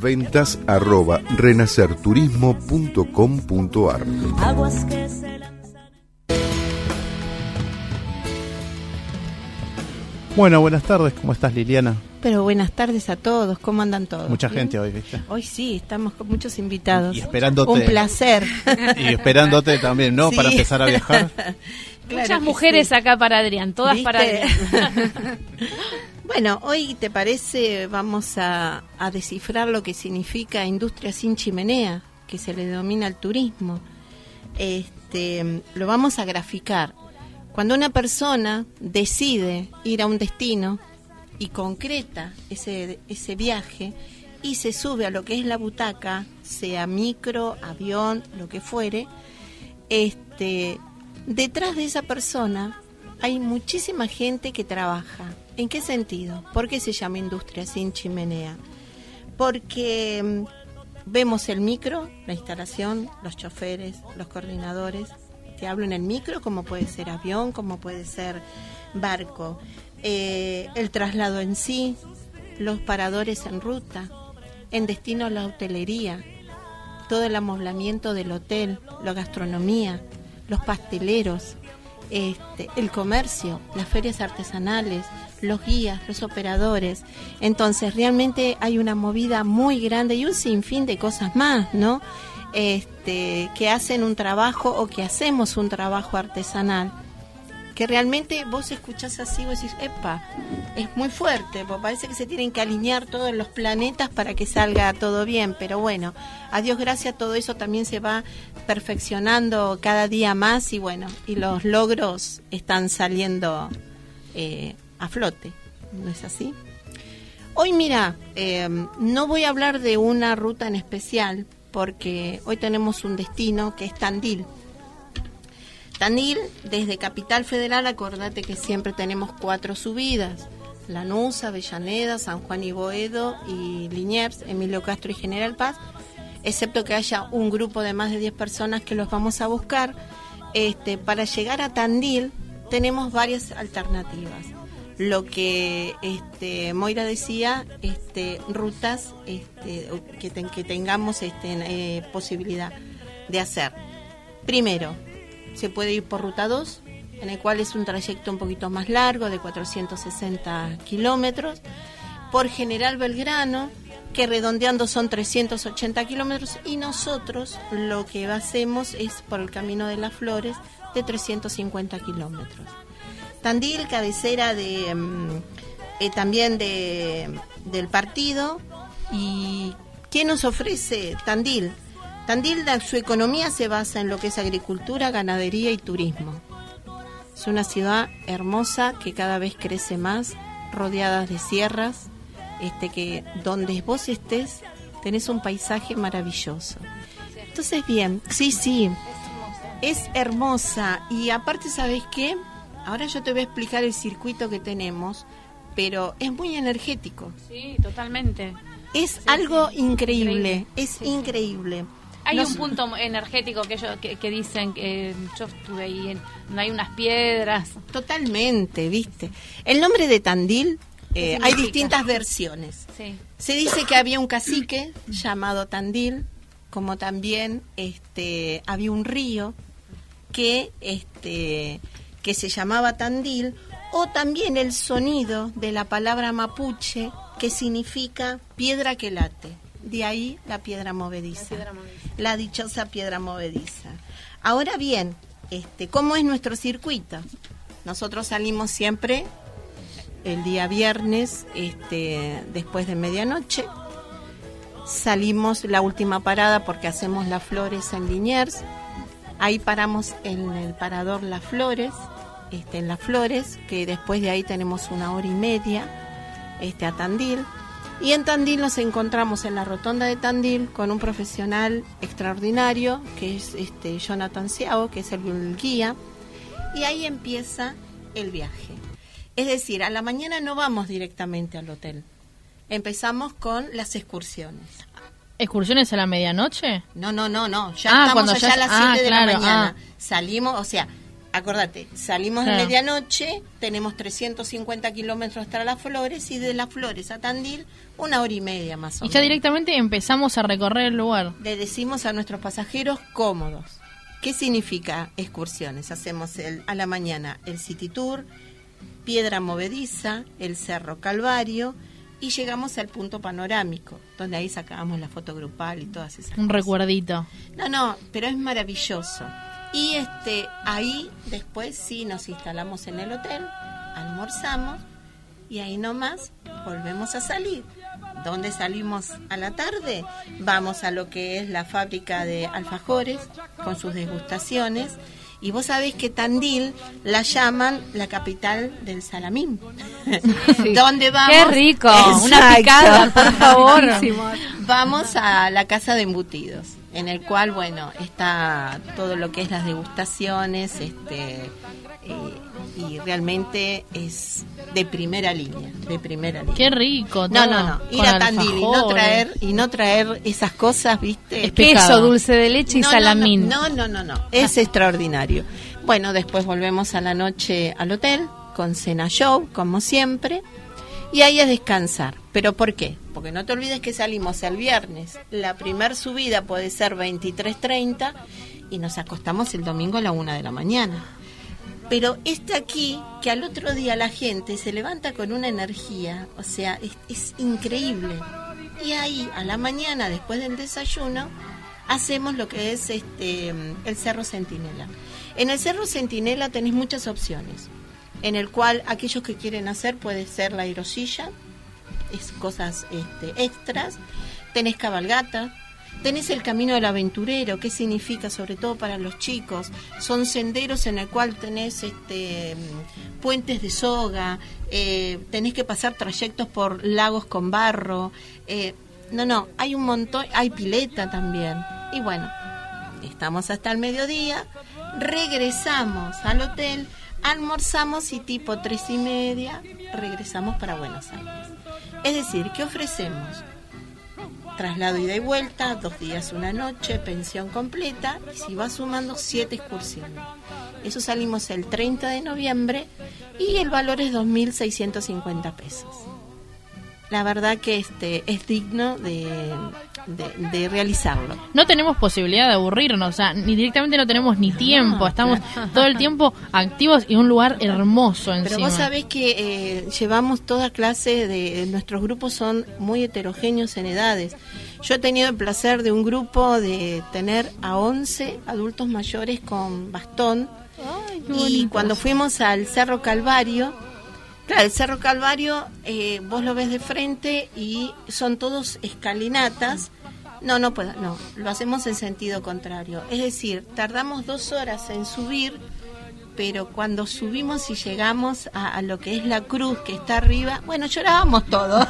Speaker 2: Ventas arroba renacerturismo.com.ar
Speaker 4: Bueno, buenas tardes, ¿cómo estás Liliana?
Speaker 9: Pero buenas tardes a todos, ¿cómo andan todos?
Speaker 4: Mucha
Speaker 9: ¿Bien?
Speaker 4: gente hoy, ¿viste?
Speaker 9: Hoy sí, estamos con muchos invitados.
Speaker 4: Y esperándote.
Speaker 9: Un placer.
Speaker 4: Y esperándote también, ¿no?
Speaker 9: Sí.
Speaker 4: Para empezar a viajar. [LAUGHS]
Speaker 9: Claro
Speaker 6: Muchas mujeres
Speaker 9: sí.
Speaker 6: acá para Adrián, todas
Speaker 9: ¿Viste?
Speaker 6: para Adrián. [LAUGHS]
Speaker 9: bueno, hoy te parece vamos a, descifrar lo que significa industria sin chimenea, que se le denomina el turismo. Este, lo vamos a graficar. Cuando una persona decide ir a un destino y concreta ese, ese viaje y se sube a lo que es la butaca, sea micro, avión, lo que fuere, este, detrás de esa persona hay muchísima gente que trabaja. ¿En qué sentido? ¿Por qué se llama industria sin chimenea? Porque mm, vemos el micro, la instalación, los choferes, los coordinadores. Te hablo en el micro, como puede ser avión, como puede ser barco. Eh, el traslado en sí, los paradores en ruta, en destino la hotelería, todo el amoblamiento del hotel, la gastronomía, los pasteleros, este, el comercio, las ferias artesanales, los guías, los operadores. Entonces, realmente hay una movida muy grande y un sinfín de cosas más, ¿no? Este, que hacen un trabajo o que hacemos un trabajo artesanal. Que realmente vos escuchás así, vos decís, epa, es muy fuerte, porque parece que se tienen que alinear todos los planetas para que salga todo bien, pero bueno, a Dios gracias, todo eso también se va perfeccionando cada día más y bueno, y los logros están saliendo eh, a flote, ¿no es así? Hoy mira, eh, no voy a hablar de una ruta en especial, porque hoy tenemos un destino que es Tandil. Tandil, desde Capital Federal, acordate que siempre tenemos cuatro subidas. Lanús, Avellaneda, San Juan y Boedo y Liniers, Emilio Castro y General Paz, excepto que haya un grupo de más de 10 personas que los vamos a buscar. Este, para llegar a Tandil tenemos varias alternativas. Lo que este, Moira decía, este, rutas este, que, ten- que tengamos este, eh, posibilidad de hacer. Primero, se puede ir por ruta 2, en el cual es un trayecto un poquito más largo, de 460 kilómetros. Por General Belgrano, que redondeando son 380 kilómetros y nosotros lo que hacemos es por el Camino de las Flores de 350 kilómetros. Tandil, cabecera de mm, eh, también de, del partido y ¿qué nos ofrece Tandil? Tandil, su economía se basa en lo que es agricultura, ganadería y turismo. Es una ciudad hermosa que cada vez crece más, rodeada de sierras, este que donde vos estés tenés un paisaje maravilloso. Entonces bien, sí, sí, es hermosa y aparte sabes qué, ahora yo te voy a explicar el circuito que tenemos, pero es muy energético.
Speaker 6: Sí, totalmente.
Speaker 9: Es algo increíble, es increíble.
Speaker 6: Hay un punto energético que, ellos, que, dicen que yo estuve ahí, no hay unas piedras.
Speaker 9: Totalmente, viste. El nombre de Tandil, eh, hay distintas versiones. Se dice que había un cacique llamado Tandil, como también este, había un río que, este, que se llamaba Tandil, o también el sonido de la palabra mapuche, que significa piedra que late. De ahí la piedra movediza. La, dichosa piedra movediza. Ahora bien, este, ¿cómo es nuestro circuito? Nosotros salimos siempre el día viernes, este, después de medianoche. Salimos la última parada porque hacemos las flores en Liniers. Ahí paramos en el parador Las Flores, este, en Las Flores, que después de ahí tenemos una hora y media este, a Tandil. Y en Tandil nos encontramos en la rotonda de Tandil con un profesional extraordinario, que es este Jonathan Ciao, que es el guía, y ahí empieza el viaje. Es decir, a la mañana no vamos directamente al hotel. Empezamos con las excursiones.
Speaker 5: ¿Excursiones a la medianoche?
Speaker 9: No, no, no, no. Ya ah, estamos allá a las 7 ah, de la mañana. Ah. Salimos, o sea, acordate, salimos de medianoche, tenemos 350 kilómetros hasta las flores y de las flores a Tandil una hora y media más o menos.
Speaker 5: Y ya directamente empezamos a recorrer el lugar.
Speaker 9: Le decimos a nuestros pasajeros cómodos. ¿Qué significa excursiones? Hacemos el, a la mañana el City Tour, Piedra Movediza, el Cerro Calvario y llegamos al punto panorámico, donde ahí sacábamos la foto grupal y todas esas
Speaker 5: Un recuerdito.
Speaker 9: No, no, pero es maravilloso. Y este ahí después sí nos instalamos en el hotel, almorzamos y ahí nomás volvemos a salir. ¿Dónde salimos a la tarde? Vamos a lo que es la fábrica de alfajores con sus degustaciones. Y vos sabés que Tandil la llaman la capital del salamín. [LAUGHS] ¿Dónde vamos?
Speaker 5: ¡Qué rico! Una picada, por [LAUGHS] favor.
Speaker 9: vamos a la casa de embutidos en el cual, bueno, está todo lo que es las degustaciones, este, eh, y realmente es de primera línea, de primera línea.
Speaker 5: Qué rico.
Speaker 9: No, no, no, ir a Tandil y no traer y no traer esas cosas, ¿viste?
Speaker 5: Es Queso, dulce de leche y salamín.
Speaker 9: No, no, no, no, es extraordinario. Bueno, después volvemos a la noche al hotel con cena show, como siempre, y ahí a descansar. ¿Pero por qué? Porque no te olvides que salimos el viernes. La primer subida puede ser 23.30 y nos acostamos el domingo a la una de la mañana. Pero está aquí que al otro día la gente se levanta con una energía, o sea, es, increíble. Y ahí, a la mañana, después del desayuno, hacemos lo que es este el Cerro Centinela. En el Cerro Centinela tenéis muchas opciones, en el cual aquellos que quieren hacer puede ser la aerosilla, es cosas este, extras. Tenés cabalgata, tenés el camino del aventurero, ¿qué significa sobre todo para los chicos? Son senderos en el cual tenés este, puentes de soga, eh, tenés que pasar trayectos por lagos con barro. Eh, no, no, hay un montón, hay pileta también. Y bueno, estamos hasta el mediodía, regresamos al hotel, almorzamos y tipo tres y media regresamos para Buenos Aires. Es decir, ¿qué ofrecemos? Traslado ida y vuelta, dos días, una noche, pensión completa, y si va sumando siete excursiones. Eso salimos el 30 de noviembre y el valor es 2.650 pesos. La verdad que este es digno de, de, de realizarlo.
Speaker 5: No tenemos posibilidad de aburrirnos, o sea, ni directamente no tenemos ni tiempo, estamos todo el tiempo activos y un lugar hermoso encima.
Speaker 9: Pero vos sabés que eh, llevamos toda clase de nuestros grupos son muy heterogéneos en edades. Yo he tenido el placer de un grupo de tener a 11 adultos mayores con bastón y cuando fuimos al Cerro Calvario, claro, el Cerro Calvario eh, vos lo ves de frente y son todos escalinatas. No, no puedo, no, lo hacemos en sentido contrario. Es decir, tardamos dos horas en subir, pero cuando subimos y llegamos a, a lo que es la cruz que está arriba, bueno, llorábamos todos,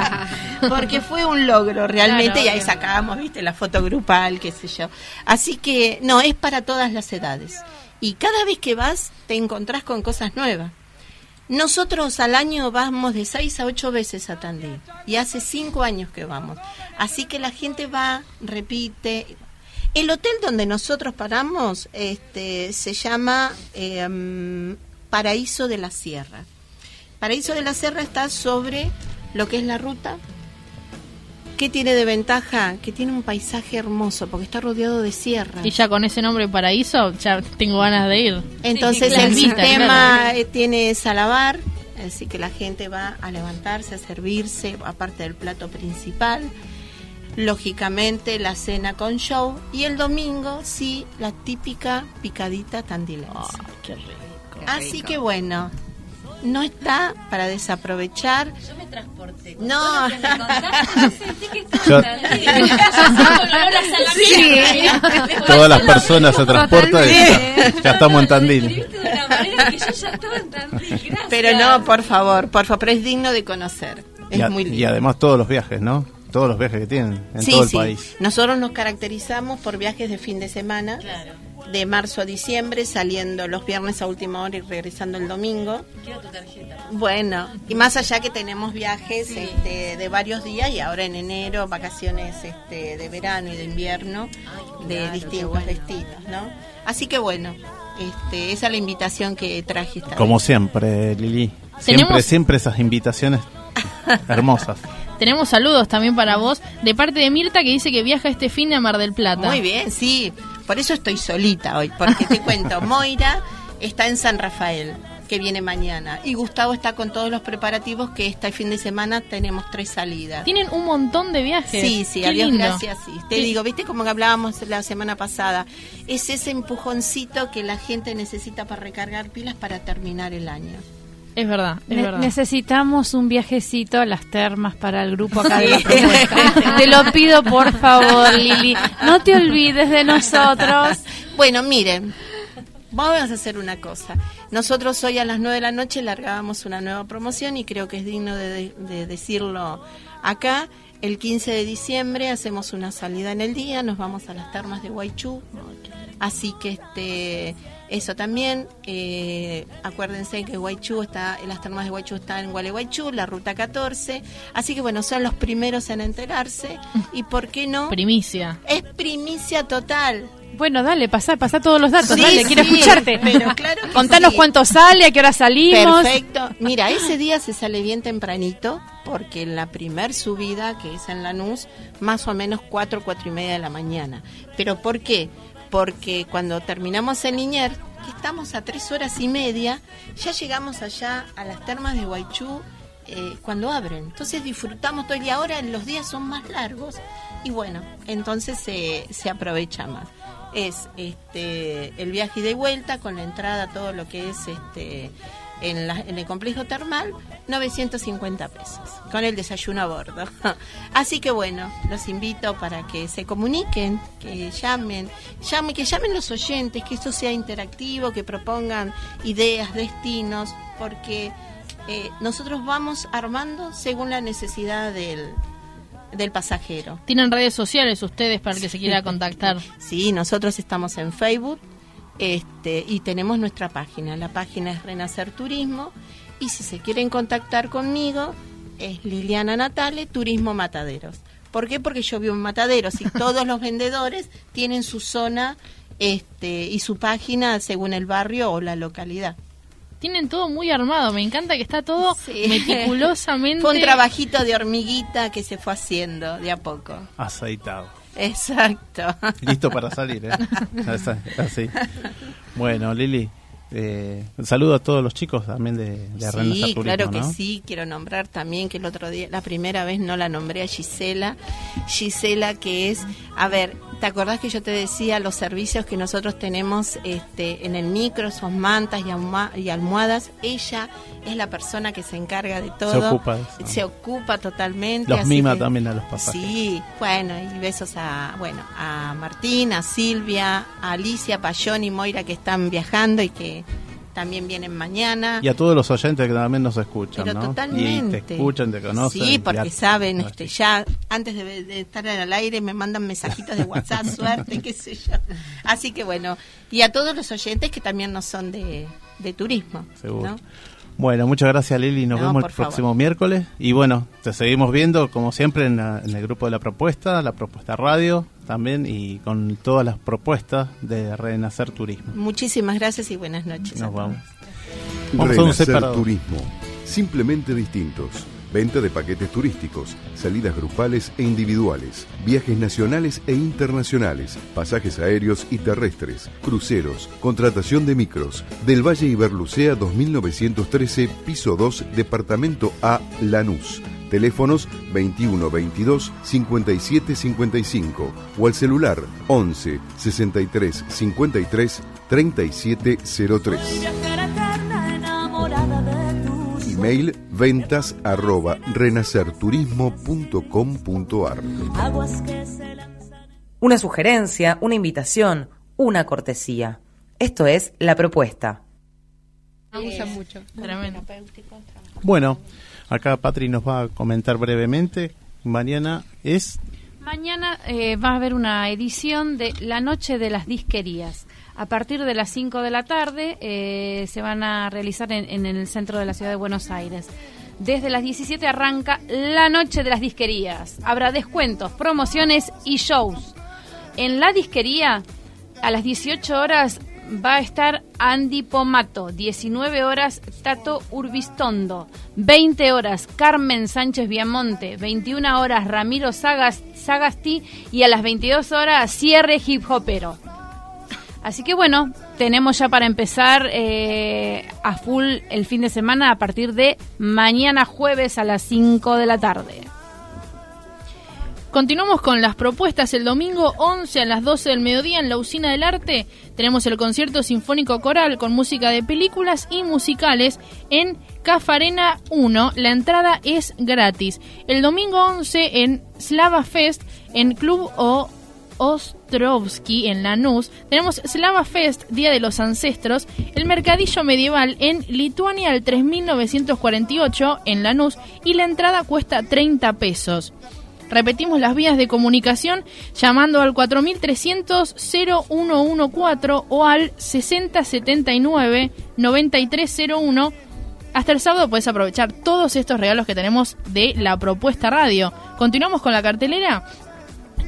Speaker 9: [LAUGHS] porque fue un logro realmente
Speaker 5: Claro,
Speaker 9: y ahí sacábamos, viste, la foto grupal, qué sé yo. Así que, no, es para todas las edades. Y cada vez que vas, te encontrás con cosas nuevas. Nosotros al año vamos de seis a ocho veces a Tandil y hace cinco años que vamos. Así que la gente va, repite. El hotel donde nosotros paramos este, se llama mm, Paraíso de la Sierra. Paraíso de la Sierra está sobre lo que es la ruta. ¿Qué tiene de ventaja? Que tiene un paisaje hermoso porque está rodeado de sierra.
Speaker 5: Y ya con ese nombre paraíso, ya tengo ganas de ir.
Speaker 9: Entonces
Speaker 5: claro.
Speaker 9: el sistema
Speaker 5: claro.
Speaker 9: eh, tiene salabar, así que la gente va a levantarse, a servirse, aparte del plato principal. Lógicamente la cena con show y el domingo sí la típica picadita tandilense.
Speaker 5: qué rico.
Speaker 9: Así que bueno, no está para desaprovechar.
Speaker 7: Yo me transporté.
Speaker 9: No.
Speaker 7: sentí [LAUGHS] que
Speaker 4: Yo-
Speaker 9: Sí.
Speaker 4: Todas las personas se transportan y ya, ya estamos en Tandil.
Speaker 9: Pero no, por favor, por favor, pero es digno de conocer. Es
Speaker 4: Y, a-
Speaker 9: muy
Speaker 4: y
Speaker 9: lindo.
Speaker 4: además todos los viajes, ¿no? Todos los viajes que tienen en
Speaker 9: Sí,
Speaker 4: todo el
Speaker 9: sí.
Speaker 4: país.
Speaker 9: Nosotros nos caracterizamos por viajes de fin de semana, de marzo a diciembre, saliendo los viernes a última hora y regresando el domingo.
Speaker 7: Quiero tu tarjeta.
Speaker 9: Bueno, y más allá que tenemos viajes este, de varios días y ahora en enero vacaciones este, de verano y de invierno de
Speaker 7: claro,
Speaker 9: distintos
Speaker 7: bueno.
Speaker 9: destinos, ¿no? Así que bueno, este, esa es la invitación que traje esta
Speaker 4: Como
Speaker 9: vez.
Speaker 4: siempre, Lili. Siempre,
Speaker 5: Tenemos-
Speaker 4: siempre esas invitaciones [LAUGHS] hermosas.
Speaker 5: Tenemos saludos también para vos de parte de Mirta que dice que viaja este fin de Mar del Plata.
Speaker 9: Muy bien, sí. Por eso estoy solita hoy, porque te cuento, [LAUGHS] Moira está en San Rafael, que viene mañana, y Gustavo está con todos los preparativos que este fin de semana tenemos tres salidas.
Speaker 5: Tienen un montón de viajes.
Speaker 9: Sí, sí,
Speaker 5: Qué
Speaker 9: a Dios
Speaker 5: lindo.
Speaker 9: gracias, sí. Te
Speaker 5: Sí.
Speaker 9: digo, viste como hablábamos la semana pasada, es ese empujoncito que la gente necesita para recargar pilas para terminar el año.
Speaker 5: Es verdad, es
Speaker 6: Ne-
Speaker 5: verdad.
Speaker 6: necesitamos un viajecito a las termas para el grupo acá de la propuesta. [LAUGHS] Te lo pido por favor, Lili. No te olvides de nosotros.
Speaker 9: Bueno, miren, vamos a hacer una cosa. Nosotros hoy a las 9 de la noche largábamos una nueva promoción y creo que es digno de, de decirlo acá. El 15 de diciembre hacemos una salida en el día, nos vamos a las termas de Guaychú. Así que este eso también, eh, acuérdense que Guaychú está, las termas de Guaychú están en Gualeguaychú, la ruta 14. Así que bueno, son los primeros en enterarse. ¿Y por qué no?
Speaker 5: Primicia.
Speaker 9: Es primicia total.
Speaker 6: Bueno, dale, pasá, pasá todos los datos,
Speaker 9: Sí,
Speaker 6: dale, quiero escucharte.
Speaker 9: pero claro que
Speaker 6: Contanos
Speaker 9: sí.
Speaker 6: cuánto sale, a qué hora salimos.
Speaker 9: Perfecto. Mira, ese día se sale bien tempranito porque la primer subida, que es en Lanús, más o menos cuatro, cuatro y media de la mañana. ¿Pero por qué? Porque cuando terminamos en Linier, que estamos a tres horas y media, ya llegamos allá a las termas de Guaychú eh, cuando abren. Entonces disfrutamos todo día. Ahora los días son más largos y bueno, entonces se, se aprovecha más. Es este el viaje y vuelta con la entrada, todo lo que es este en, la- en el complejo termal, 950 pesos, con el desayuno a bordo. [LAUGHS] Así que bueno, los invito para que se comuniquen, que llamen, llamen, que llamen los oyentes, que esto sea interactivo, que propongan ideas, destinos, porque eh, nosotros vamos armando según la necesidad del, del pasajero.
Speaker 5: Tienen redes sociales ustedes para el que se quiera contactar.
Speaker 9: Sí, nosotros estamos en Facebook este, y tenemos nuestra página. La página es Renacer Turismo y si se quieren contactar conmigo es Liliana Natale, Turismo Mataderos. ¿Por qué? Porque yo vivo en Mataderos y [LAUGHS] todos los vendedores tienen su zona este, y su página según el barrio o la localidad.
Speaker 5: tienen todo muy armado. Me encanta que está todo meticulosamente. [LAUGHS]
Speaker 9: Fue un trabajito de hormiguita que se fue haciendo de a poco.
Speaker 4: Aceitado.
Speaker 9: Exacto.
Speaker 4: Listo para salir, ¿eh? Así. [LAUGHS] Bueno, Lili, eh, saludo a todos los chicos también de, de
Speaker 9: Sí, claro que sí. Quiero nombrar también que el otro día, la primera vez no la nombré a Gisela. Gisela que es, a ver, ¿te acordás que yo te decía los servicios que nosotros tenemos este, en el micro, son mantas y, y almohadas? Ella es la persona que se encarga de todo.
Speaker 4: Se ocupa.
Speaker 9: Se ocupa totalmente.
Speaker 4: Los mima también a los pasajes.
Speaker 9: Sí, bueno, y besos a, bueno, a Martín, a Silvia, a Alicia, Payón y Moira que están viajando y que también vienen mañana.
Speaker 4: Y a todos los oyentes que también nos escuchan,
Speaker 9: Pero totalmente.
Speaker 4: Y te escuchan, te conocen.
Speaker 9: Sí, porque saben, este, ya antes de, de, estar al aire me mandan mensajitos de WhatsApp, [LAUGHS] suerte, qué sé yo. Así que bueno, y a todos los oyentes que también no son de, de turismo.
Speaker 4: Seguro. Bueno, muchas gracias Lili, nos vemos el próximo miércoles y bueno, te seguimos viendo como siempre en, el grupo de la propuesta, la propuesta radio también y con todas las propuestas de Renacer Turismo.
Speaker 9: Muchísimas gracias y buenas noches.
Speaker 4: Nos vamos.
Speaker 2: vamos Renacer Turismo, simplemente distintos. Venta de paquetes turísticos, salidas grupales e individuales, viajes nacionales e internacionales, pasajes aéreos y terrestres, cruceros, contratación de micros, del Valle Iberlucea 2913, piso 2, departamento A, Lanús. Teléfonos 21 22 57 55 o al celular 11 63 53 37 03. Mail ventas arroba renacerturismo.com.ar
Speaker 10: Una sugerencia, una invitación, una cortesía. Esto es la propuesta.
Speaker 5: mucho.
Speaker 4: Bueno, acá Patri nos va a comentar brevemente. Mañana es...
Speaker 6: Mañana eh, va a haber una edición de La Noche de las Disquerías. A partir de las 5 de la tarde eh, se van a realizar en, el centro de la ciudad de Buenos Aires. Desde las 17 arranca la noche de las disquerías. Habrá descuentos, promociones y shows. En la disquería, a las 18 horas va a estar Andy Pomato, 19 horas Tato Urbistondo, 20 horas Carmen Sánchez Viamonte, 21 horas Ramiro Sagas, Sagasti y a las 22 horas cierre hip hopero. Así que bueno, tenemos ya para empezar eh, a full el fin de semana a partir de mañana jueves a las 5 de la tarde.
Speaker 5: Continuamos con las propuestas. El domingo 11 a las 12 del mediodía en la Usina del Arte tenemos el concierto sinfónico coral con música de películas y musicales en Cafarena 1. La entrada es gratis. El domingo 11 en Slava Fest en Club O Ostrovsky en Lanús, tenemos Slava Fest, Día de los Ancestros, el Mercadillo Medieval en Lituania al 3948 en Lanús y la entrada cuesta 30 pesos. Repetimos las vías de comunicación llamando al 4300-0114 o al 6079-9301. Hasta el sábado puedes aprovechar todos estos regalos que tenemos de la propuesta radio. Continuamos con la cartelera.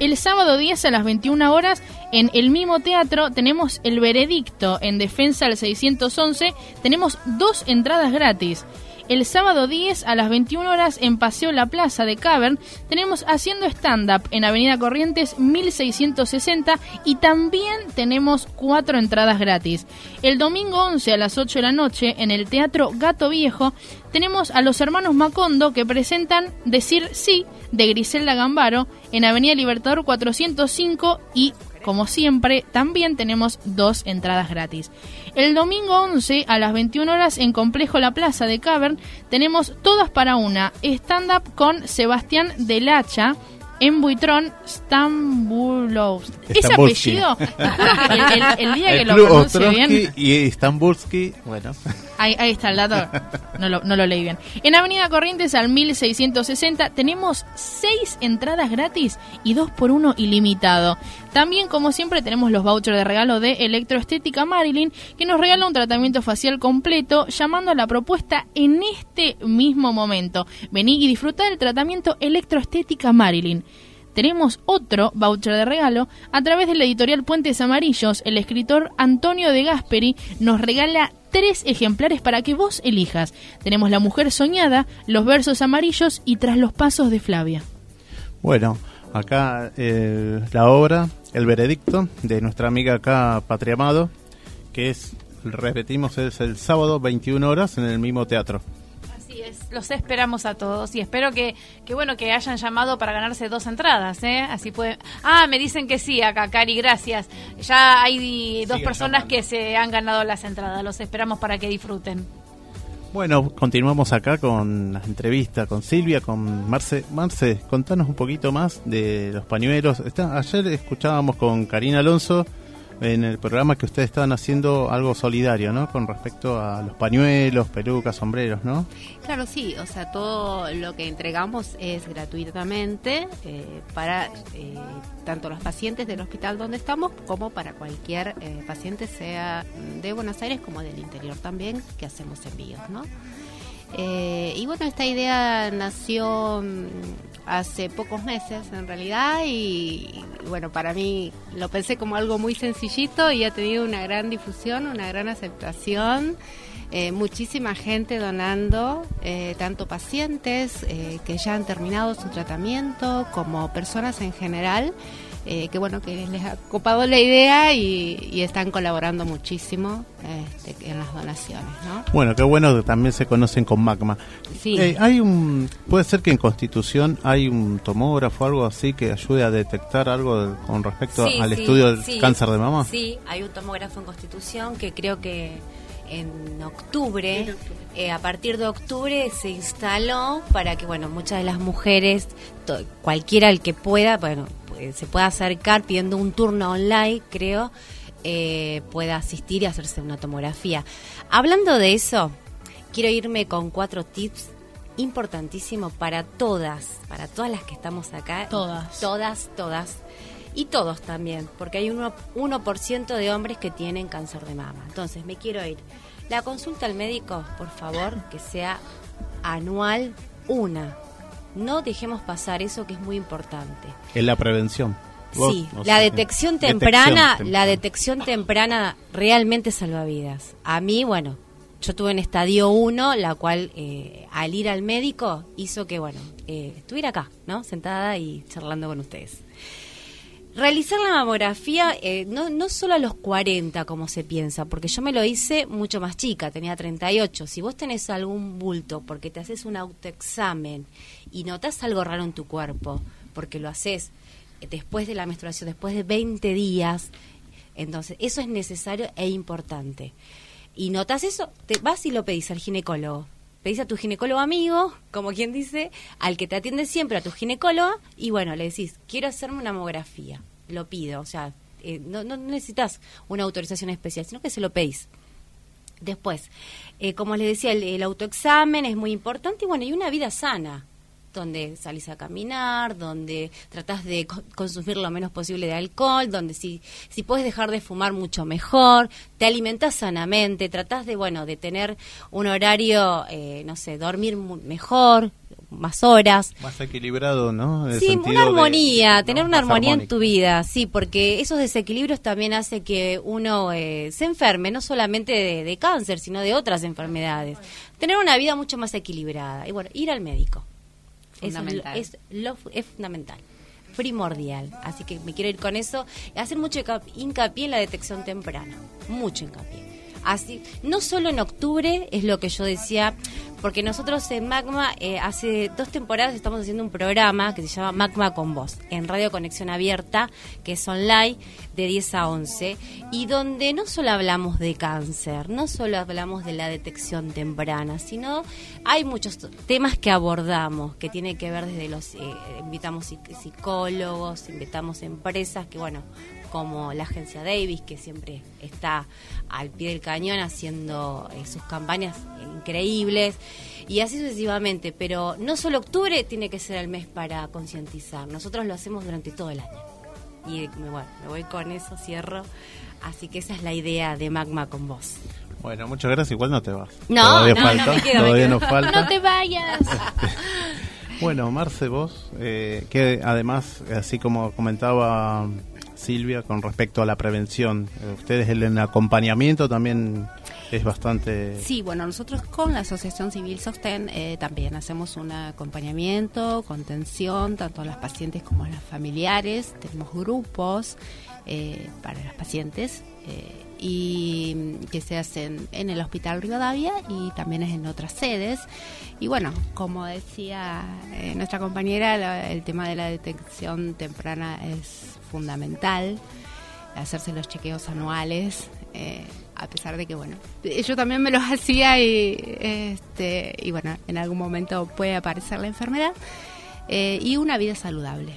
Speaker 5: El sábado 10 a las 21 horas en el mismo teatro tenemos el veredicto en defensa al 611. Tenemos dos entradas gratis. El sábado 10 a las 21 horas en Paseo La Plaza de Cavern tenemos haciendo stand-up en Avenida Corrientes 1660 y también tenemos cuatro entradas gratis. El domingo 11 a las 8 de la noche en el Teatro Gato Viejo tenemos a los hermanos Macondo que presentan Decir Sí de Griselda Gambaro en Avenida Libertador 405 y como siempre, también tenemos dos entradas gratis. El domingo 11 a las 21 horas en Complejo La Plaza de Cavern tenemos todas para una stand-up con Sebastián Del Hacha en Buitrón, Stambulowski. Ese apellido, [LAUGHS] el, día que lo pronuncie bien.
Speaker 4: Y Stambulski, bueno.
Speaker 5: Ahí, ahí, está el dato, no lo, no lo leí bien. En Avenida Corrientes al 1660 tenemos seis entradas gratis y dos por uno ilimitado. También, como siempre, tenemos los vouchers de regalo de Electroestética Marilyn, que nos regala un tratamiento facial completo, llamando a la propuesta en este mismo momento. Vení y disfruta del tratamiento Electroestética Marilyn tenemos otro voucher de regalo a través de la editorial Puentes Amarillos. El escritor Antonio de Gasperi nos regala tres ejemplares para que vos elijas. Tenemos La Mujer Soñada, Los Versos Amarillos y Tras los Pasos de Flavia.
Speaker 4: Bueno, acá eh, la obra, El Veredicto, de nuestra amiga acá, Patria Amado, que es, repetimos, es el sábado 21 horas en el mismo teatro.
Speaker 6: Así es, los esperamos a todos y espero que, que bueno que hayan llamado para ganarse dos entradas, ¿eh? Así puede. Ah, me dicen que sí acá, Cari, gracias. Ya hay dos personas
Speaker 4: llamando.
Speaker 6: que se han ganado las entradas. Los esperamos para que disfruten.
Speaker 4: Bueno, continuamos acá con la entrevista con Silvia, con Marce. Marce, contanos un poquito más de los pañuelos. Ayer escuchábamos con Karina Alonso en el programa que ustedes estaban haciendo algo solidario, ¿no? Con respecto a los pañuelos, pelucas, sombreros, ¿no?
Speaker 8: Claro, sí, o sea, todo lo que entregamos es gratuitamente eh, para eh, tanto los pacientes del hospital donde estamos como para cualquier eh, paciente, sea de Buenos Aires como del interior también, que hacemos envíos, ¿no? Y bueno, esta idea nació hace pocos meses en realidad y, bueno, para mí lo pensé como algo muy sencillito y ha tenido una gran difusión, una gran aceptación. Eh, muchísima gente donando, eh, tanto pacientes eh, que ya han terminado su tratamiento como personas en general, eh, que bueno, que les ha copado la idea y, y están colaborando muchísimo este, en las donaciones, ¿no?
Speaker 4: Bueno, qué bueno que también se conocen con Magma.
Speaker 8: Sí.
Speaker 4: Eh, hay un, puede ser que en Constitución hay un tomógrafo o algo así que ayude a detectar algo de- con respecto
Speaker 7: Sí,
Speaker 4: al
Speaker 7: sí,
Speaker 4: estudio del
Speaker 7: sí.
Speaker 4: cáncer de mama.
Speaker 7: Sí, hay un tomógrafo en Constitución que creo que en octubre, eh, a partir de octubre se instaló para que, bueno, muchas de las mujeres, to- cualquiera el que pueda, bueno, pues, se pueda acercar pidiendo un turno online, creo, eh, pueda asistir y hacerse una tomografía. Hablando de eso, quiero irme con cuatro tips importantísimos para todas, para todas las que estamos acá.
Speaker 5: Todas.
Speaker 7: Todas, todas. Y todos también, porque hay un 1% de hombres que tienen cáncer de mama. Entonces, me quiero ir. La consulta al médico, por favor, que sea anual una. No dejemos pasar eso que es muy importante.
Speaker 4: Es la prevención.
Speaker 7: Sí,
Speaker 4: o
Speaker 7: la
Speaker 4: sea,
Speaker 7: detección
Speaker 4: detección
Speaker 7: temprana,
Speaker 4: temprana.
Speaker 7: la detección temprana realmente salva vidas. A mí, bueno, yo tuve en estadio 1, la cual eh, al ir al médico hizo que, bueno, eh, estuviera acá, ¿no? Sentada y charlando con ustedes. Realizar la mamografía eh, no, no solo a los 40 como se piensa, porque yo me lo hice mucho más chica, tenía 38. Si vos tenés algún bulto porque te haces un autoexamen y notas algo raro en tu cuerpo, porque lo haces después de la menstruación, después de 20 días, entonces eso es necesario e importante. Y notas eso, te vas y lo pedís al ginecólogo. Pedís a tu ginecólogo amigo, como quien dice, al que te atiende siempre, a tu ginecólogo, y bueno, le decís, quiero hacerme una mamografía. Lo pido, o sea, eh, no, necesitas una autorización especial, sino que se lo pedís. Después, eh, como les decía, el autoexamen es muy importante y bueno, y una vida sana, donde salís a caminar, donde tratás de co- consumir lo menos posible de alcohol, donde si, si puedes dejar de fumar mucho mejor, te alimentás sanamente, tratás de, bueno, de tener un horario, eh, no sé, dormir mejor, más horas,
Speaker 4: Más equilibrado, ¿no? El
Speaker 7: Sí, una
Speaker 4: de-
Speaker 7: armonía,
Speaker 4: ¿no?
Speaker 7: tener una armonía en tu vida, sí, porque esos desequilibrios también hace que uno eh, se enferme, no solamente de, de cáncer, sino de otras enfermedades. Tener una vida mucho más equilibrada. Y bueno, ir al médico. Eso es lo-. Es, lo, es fundamental, primordial. Así que me quiero ir con eso. Hacer mucho hinca- hincapié en la detección temprana, mucho hincapié. Así, no solo en octubre, es lo que yo decía, porque nosotros en Magma eh, hace dos temporadas estamos haciendo un programa que se llama Magma con Voz, en Radio Conexión Abierta, que es online, de 10 a 11, y donde no solo hablamos de cáncer, no solo hablamos de la detección temprana, sino hay muchos temas que abordamos, que tiene que ver desde los, eh, invitamos psic- psicólogos, invitamos empresas que, bueno, como la agencia Davis, que siempre está al pie del cañón haciendo eh, sus campañas increíbles, y así sucesivamente. Pero no solo octubre tiene que ser el mes para concientizar, nosotros lo hacemos durante todo el año. Y me, bueno, me voy con eso, cierro. Así que esa es la idea de Magma con vos.
Speaker 4: Bueno, muchas gracias. Igual no te vas.
Speaker 7: No,
Speaker 4: todavía
Speaker 7: no, no, me quedo,
Speaker 4: todavía nos falta.
Speaker 5: No te vayas. [LAUGHS]
Speaker 4: Bueno, Marce, vos, eh, que además, así como comentaba Silvia, con respecto a la prevención, eh, ustedes el acompañamiento también es bastante...
Speaker 8: Sí, bueno, nosotros con la Asociación Civil Sostén eh, también hacemos un acompañamiento, contención, tanto a las pacientes como a las familiares. Tenemos grupos eh, para las pacientes y que se hacen en el Hospital Rivadavia y también es en otras sedes. Y bueno, como decía nuestra compañera, el tema de la detección temprana es fundamental, hacerse los chequeos anuales a pesar de que, bueno, yo también me los [LAUGHS] hacía y, este, y bueno, en algún momento puede aparecer la enfermedad. Eh, y una vida saludable.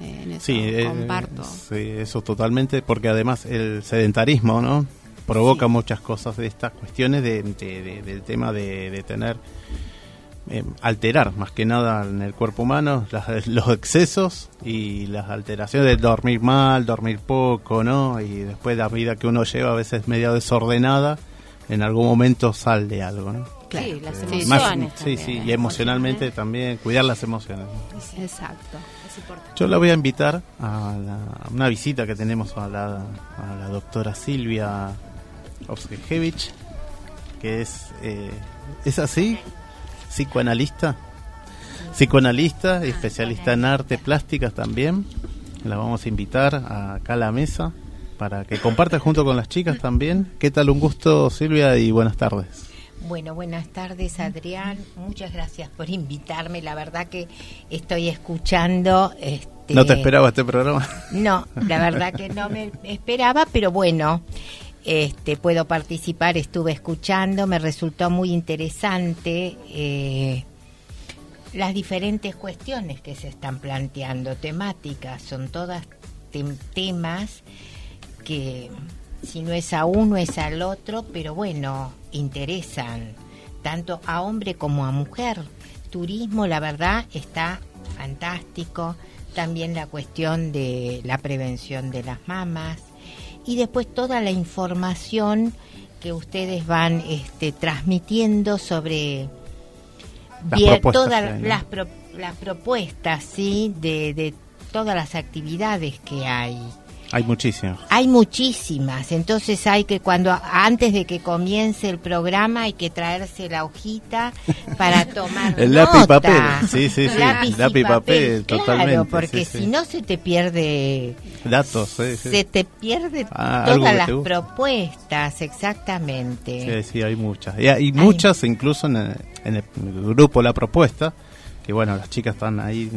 Speaker 8: Eh, en eso
Speaker 4: sí,
Speaker 8: eh, comparto.
Speaker 4: sí, eso totalmente, porque además el sedentarismo, ¿no? Provoca muchas cosas de estas cuestiones de, del tema de, de tener eh, alterar más que nada en el cuerpo humano [LAUGHS] los excesos y las alteraciones de dormir mal, dormir poco, ¿no? Y después de la vida que uno lleva a veces medio desordenada, en algún momento sale algo, ¿no?
Speaker 11: Sí, las emociones.
Speaker 4: sí, sí, y emocionalmente también, cuidar las emociones.
Speaker 8: Exacto.
Speaker 4: Yo la voy a invitar a, una visita que tenemos a la, a la doctora Silvia Obskevich, que es, eh, ¿es así? psicoanalista, psicoanalista y especialista en arte plásticas también. La vamos a invitar acá a la mesa para que comparta junto con las chicas también. ¿Qué tal? Un gusto, Silvia, y buenas tardes.
Speaker 12: Bueno, buenas tardes, Adrián. Muchas gracias por invitarme. La verdad que estoy escuchando. Este...
Speaker 4: ¿No te esperaba este programa?
Speaker 12: No, la [LAUGHS] verdad que no me esperaba, pero bueno, este, puedo participar, estuve escuchando, me resultó muy interesante eh, las diferentes cuestiones que se están planteando, temáticas, son todas temas que si no es a uno es al otro, pero bueno, interesan tanto a hombre como a mujer. Turismo, la verdad, está fantástico. También la cuestión de la prevención de las mamas, y después toda la información que ustedes van este, transmitiendo sobre todas las, las propuestas ¿sí? de, de todas las actividades que hay.
Speaker 4: Hay muchísimas.
Speaker 12: Hay muchísimas, entonces hay que cuando antes de que comience el programa hay que traerse la hojita para [LAUGHS] tomar
Speaker 4: el lápiz papel, sí, sí, sí, lápiz, papel, totalmente.
Speaker 12: porque si no se te pierde
Speaker 4: datos,
Speaker 12: se te pierde ah, todas las propuestas, exactamente.
Speaker 4: Sí, sí, hay muchas, y hay muchas incluso en en el grupo la propuesta que bueno, las chicas están ahí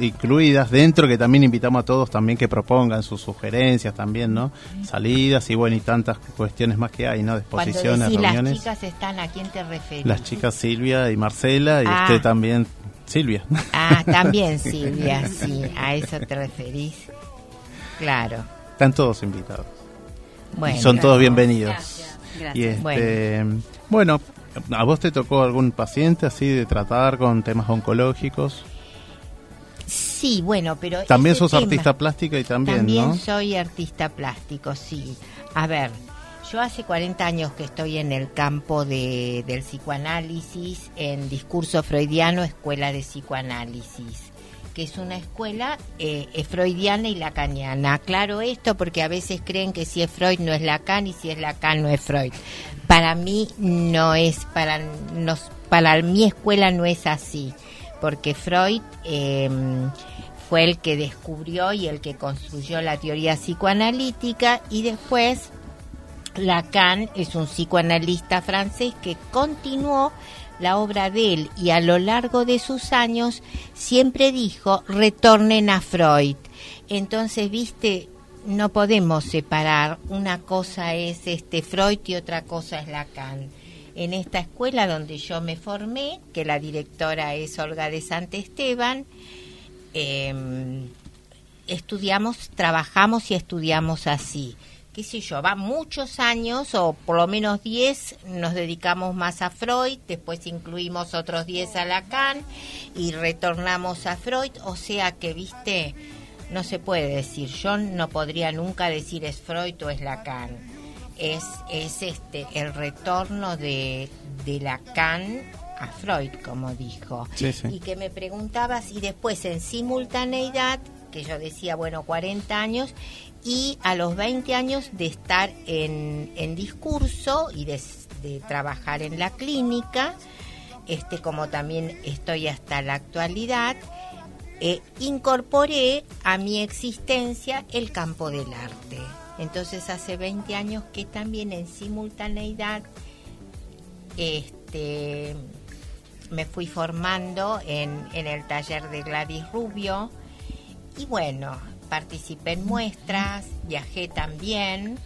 Speaker 4: incluidas dentro, que también invitamos a todos también que propongan sus sugerencias también, ¿no? Salidas y bueno, y tantas cuestiones más que hay, ¿no? De exposiciones, reuniones.
Speaker 12: las chicas están, ¿a quién te refieres?
Speaker 4: Las chicas Silvia y Marcela y usted ah. también, Silvia.
Speaker 12: Ah, también [LAUGHS] Silvia, sí, a eso te referís. Claro.
Speaker 4: Están todos invitados. Bueno, y son todos bienvenidos.
Speaker 8: Gracias. Gracias.
Speaker 4: Y este, bueno, ¿A vos te tocó algún paciente así de tratar con temas oncológicos?
Speaker 12: Sí, bueno, pero...
Speaker 4: También sos artista plástica y también,
Speaker 12: También soy artista plástico, sí. A ver, yo hace 40 años que estoy en el campo de, del psicoanálisis, en discurso freudiano, escuela de psicoanálisis que es una escuela eh, freudiana y lacaniana. Aclaro esto porque a veces creen que si es Freud no es Lacan y si es Lacan no es Freud. Para mí no es, para, nos, para mi escuela no es así, porque Freud em, fue el que descubrió y el que construyó la teoría psicoanalítica y después Lacan es un psicoanalista francés que continuó la obra de él y a lo largo de sus años siempre dijo retornen a Freud. Entonces, viste, no podemos separar, una cosa es este Freud y otra cosa es Lacan. En esta escuela donde yo me formé, que la directora es Olga de Esteban, eh, estudiamos, trabajamos y estudiamos así qué sé yo, va muchos años o por lo menos 10 nos dedicamos más a Freud, después incluimos otros 10 a Lacan y retornamos a Freud, o sea que, viste, no se puede decir, yo no podría nunca decir es Freud o es Lacan. Es, es este el retorno de, de Lacan a Freud, como dijo. Y que me preguntabas y después en simultaneidad, que yo decía, bueno, 40 años, y a los 20 años de estar en, en discurso y de, trabajar en la clínica, este, como también estoy hasta la actualidad, eh, incorporé a mi existencia el campo del arte. Entonces hace 20 años que también en simultaneidad este, me fui formando en, en el taller de Gladys Rubio y bueno, participé en muestras, viajé también.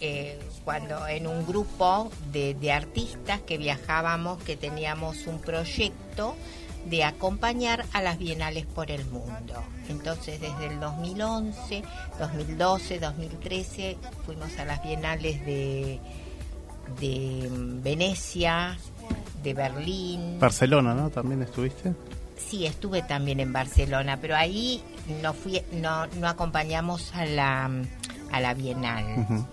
Speaker 12: Eh, cuando en un grupo de, de, artistas que viajábamos, que teníamos un proyecto de acompañar a las bienales por el mundo. Entonces, desde el 2011, 2012, 2013, fuimos a las bienales de, de Venecia, de Berlín.
Speaker 4: Barcelona, ¿no? ¿También estuviste?
Speaker 12: Sí, estuve también en Barcelona, pero ahí no fui, no, no acompañamos a la, a la bienal. Uh -huh.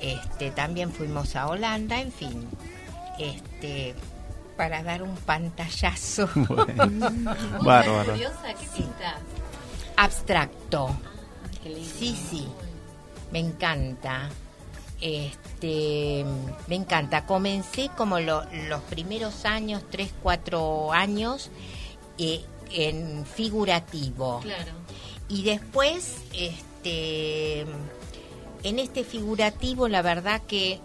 Speaker 12: Este, también fuimos a Holanda, en fin, este, para dar un pantallazo. [LAUGHS]
Speaker 4: Bueno. [LAUGHS] Bárbaro.
Speaker 11: ¿Qué pintas?
Speaker 12: Abstracto. Sí, sí, me encanta. Este, me encanta. Comencé como lo, los primeros años, tres, cuatro años, eh, en figurativo.
Speaker 11: Claro.
Speaker 12: Y después, este, en este figurativo, la verdad que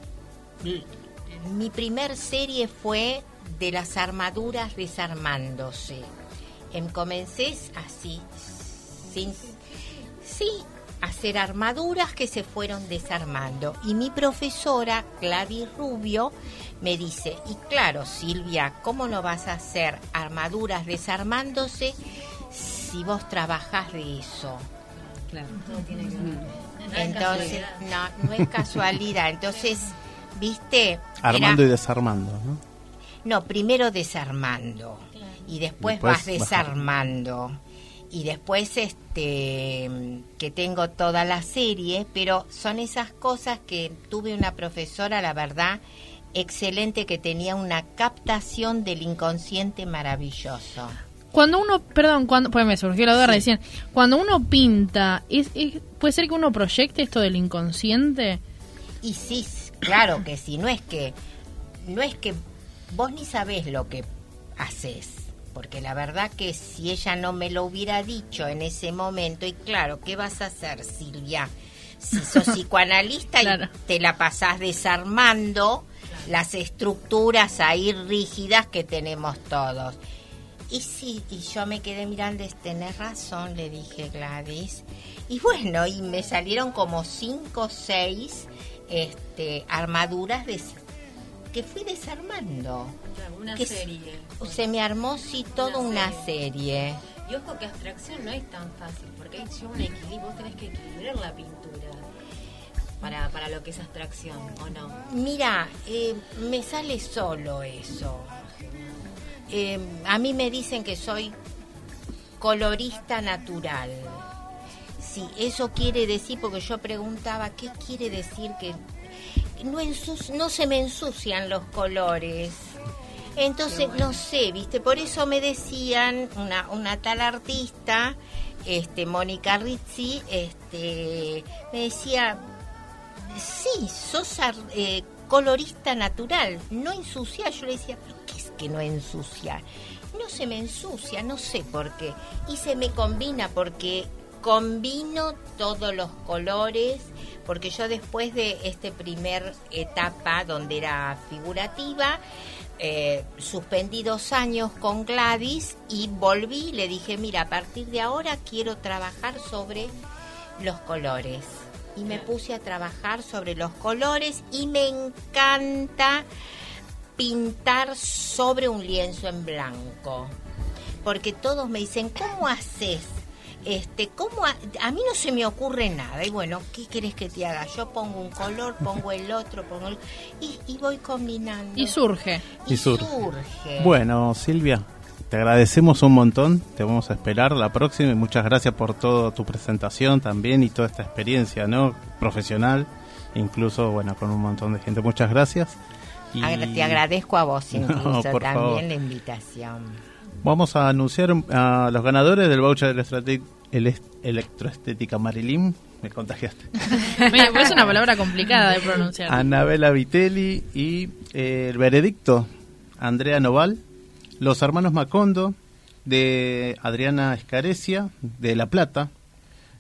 Speaker 12: mi primer serie fue de las armaduras desarmándose. Em, comencé así, sin, sí, hacer armaduras que se fueron desarmando. Y mi profesora, Gladys Rubio, me dice, y claro, Silvia, ¿cómo no vas a hacer armaduras desarmándose si vos trabajás de eso?
Speaker 11: Claro, todo tiene que ver.
Speaker 12: Entonces, no, no es casualidad. Entonces, viste...
Speaker 4: Armando Era, y desarmando, ¿no?
Speaker 12: No, primero desarmando. Y después, después vas desarmando. Bajar. Y después este que tengo toda la serie, pero son esas cosas que tuve una profesora, la verdad, excelente que tenía una captación del inconsciente maravilloso.
Speaker 5: Cuando uno, perdón, cuando, pues me surgió la duda sí. recién, cuando uno pinta, ¿es, es, ¿puede ser que uno proyecte esto del inconsciente?
Speaker 12: Y sí, claro que sí, no es que, no es que vos ni sabés lo que haces, porque la verdad que si ella no me lo hubiera dicho en ese momento, y claro, ¿qué vas a hacer, Silvia? Si sos [LAUGHS] psicoanalista claro. y te la pasás desarmando las estructuras ahí rígidas que tenemos todos. Y sí, y yo me quedé mirando, tenés razón, le dije Gladys. Y bueno, y me salieron como cinco o seis este, armaduras de, que fui desarmando.
Speaker 11: Una
Speaker 12: que
Speaker 11: serie.
Speaker 12: Se me armó, sí, toda una,
Speaker 11: una
Speaker 12: serie. serie.
Speaker 11: Y ojo que abstracción no es tan fácil, porque hay un equilibrio, vos tenés que equilibrar la pintura. Para, para lo que es abstracción, ¿o no?
Speaker 12: Mira, eh, me sale solo eso. Eh, a mí me dicen que soy colorista natural. Sí, eso quiere decir, porque yo preguntaba, ¿qué quiere decir que no, no se me ensucian los colores? Entonces, bueno. no sé, ¿viste? Por eso me decían, una, una tal artista, este, Mónica Rizzi, este, me decía, sí, sos eh, colorista natural, no ensucia. Yo le decía, ¿pero qué es que no ensucia? No se me ensucia, no sé por qué. Y se me combina porque combino todos los colores, porque yo después de esta primer etapa donde era figurativa, eh, suspendí dos años con Gladys y volví le dije, mira, a partir de ahora quiero trabajar sobre los colores y me puse a trabajar sobre los colores y me encanta pintar sobre un lienzo en blanco. Porque todos me dicen, ¿cómo haces? Este, ¿cómo a, a, mí no se me ocurre nada. Y bueno, ¿qué querés que te haga? Yo pongo un color, pongo el otro, pongo el... Y, y voy combinando.
Speaker 5: Y surge.
Speaker 12: Y, y surge. surge.
Speaker 4: Bueno, Silvia, te agradecemos un montón, te vamos a esperar la próxima y muchas gracias por toda tu presentación también y toda esta experiencia, ¿no? Profesional, incluso, bueno, con un montón de gente. Muchas gracias.
Speaker 12: Y... Te agradezco a vos [LAUGHS] incluso no, también favor. la invitación.
Speaker 4: Vamos a anunciar a los ganadores del voucher de electroestética Marilyn me contagiaste. [LAUGHS]
Speaker 5: Pues es una palabra complicada de pronunciar.
Speaker 4: Anabela Vitelli y eh, el veredicto, Andrea Noval, los hermanos Macondo, de Adriana Escarecia, de La Plata,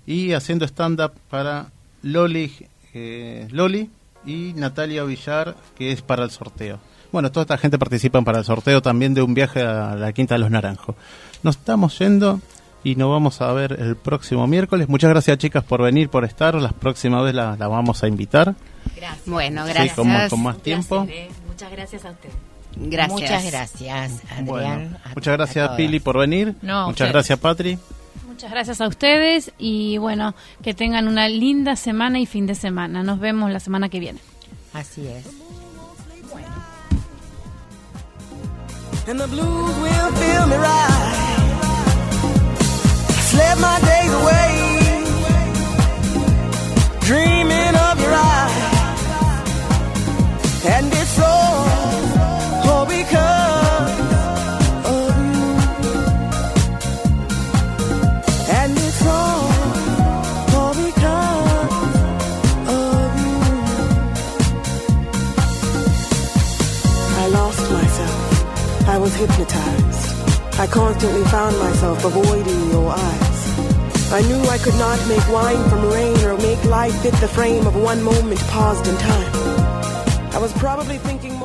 Speaker 4: y haciendo stand-up para Loli, eh, Loli y Natalia Villar, que es para el sorteo. Bueno, toda esta gente participa para el sorteo también de un viaje a la Quinta de los Naranjos. Nos estamos yendo y nos vamos a ver el próximo miércoles. Muchas gracias chicas por venir, por estar. La próxima vez la, la vamos a invitar.
Speaker 12: Gracias. Bueno, gracias.
Speaker 4: Sí, con, con, más tiempo.
Speaker 11: Muchas gracias a usted.
Speaker 12: Gracias. Muchas gracias, Adrián.
Speaker 4: Bueno, muchas gracias, Pili, por venir.
Speaker 5: No,
Speaker 4: muchas
Speaker 5: ustedes.
Speaker 4: gracias, Patri.
Speaker 6: Muchas gracias a ustedes y bueno, que tengan una linda semana y fin de semana. Nos vemos la semana que viene.
Speaker 12: Así es.
Speaker 13: And the blues will fill me right. Slept my days away, dreaming of your eyes, and it's all hypnotized. I constantly found myself avoiding your eyes. I knew I could not make wine from rain or make life fit the frame of one moment paused in time. I was probably thinking.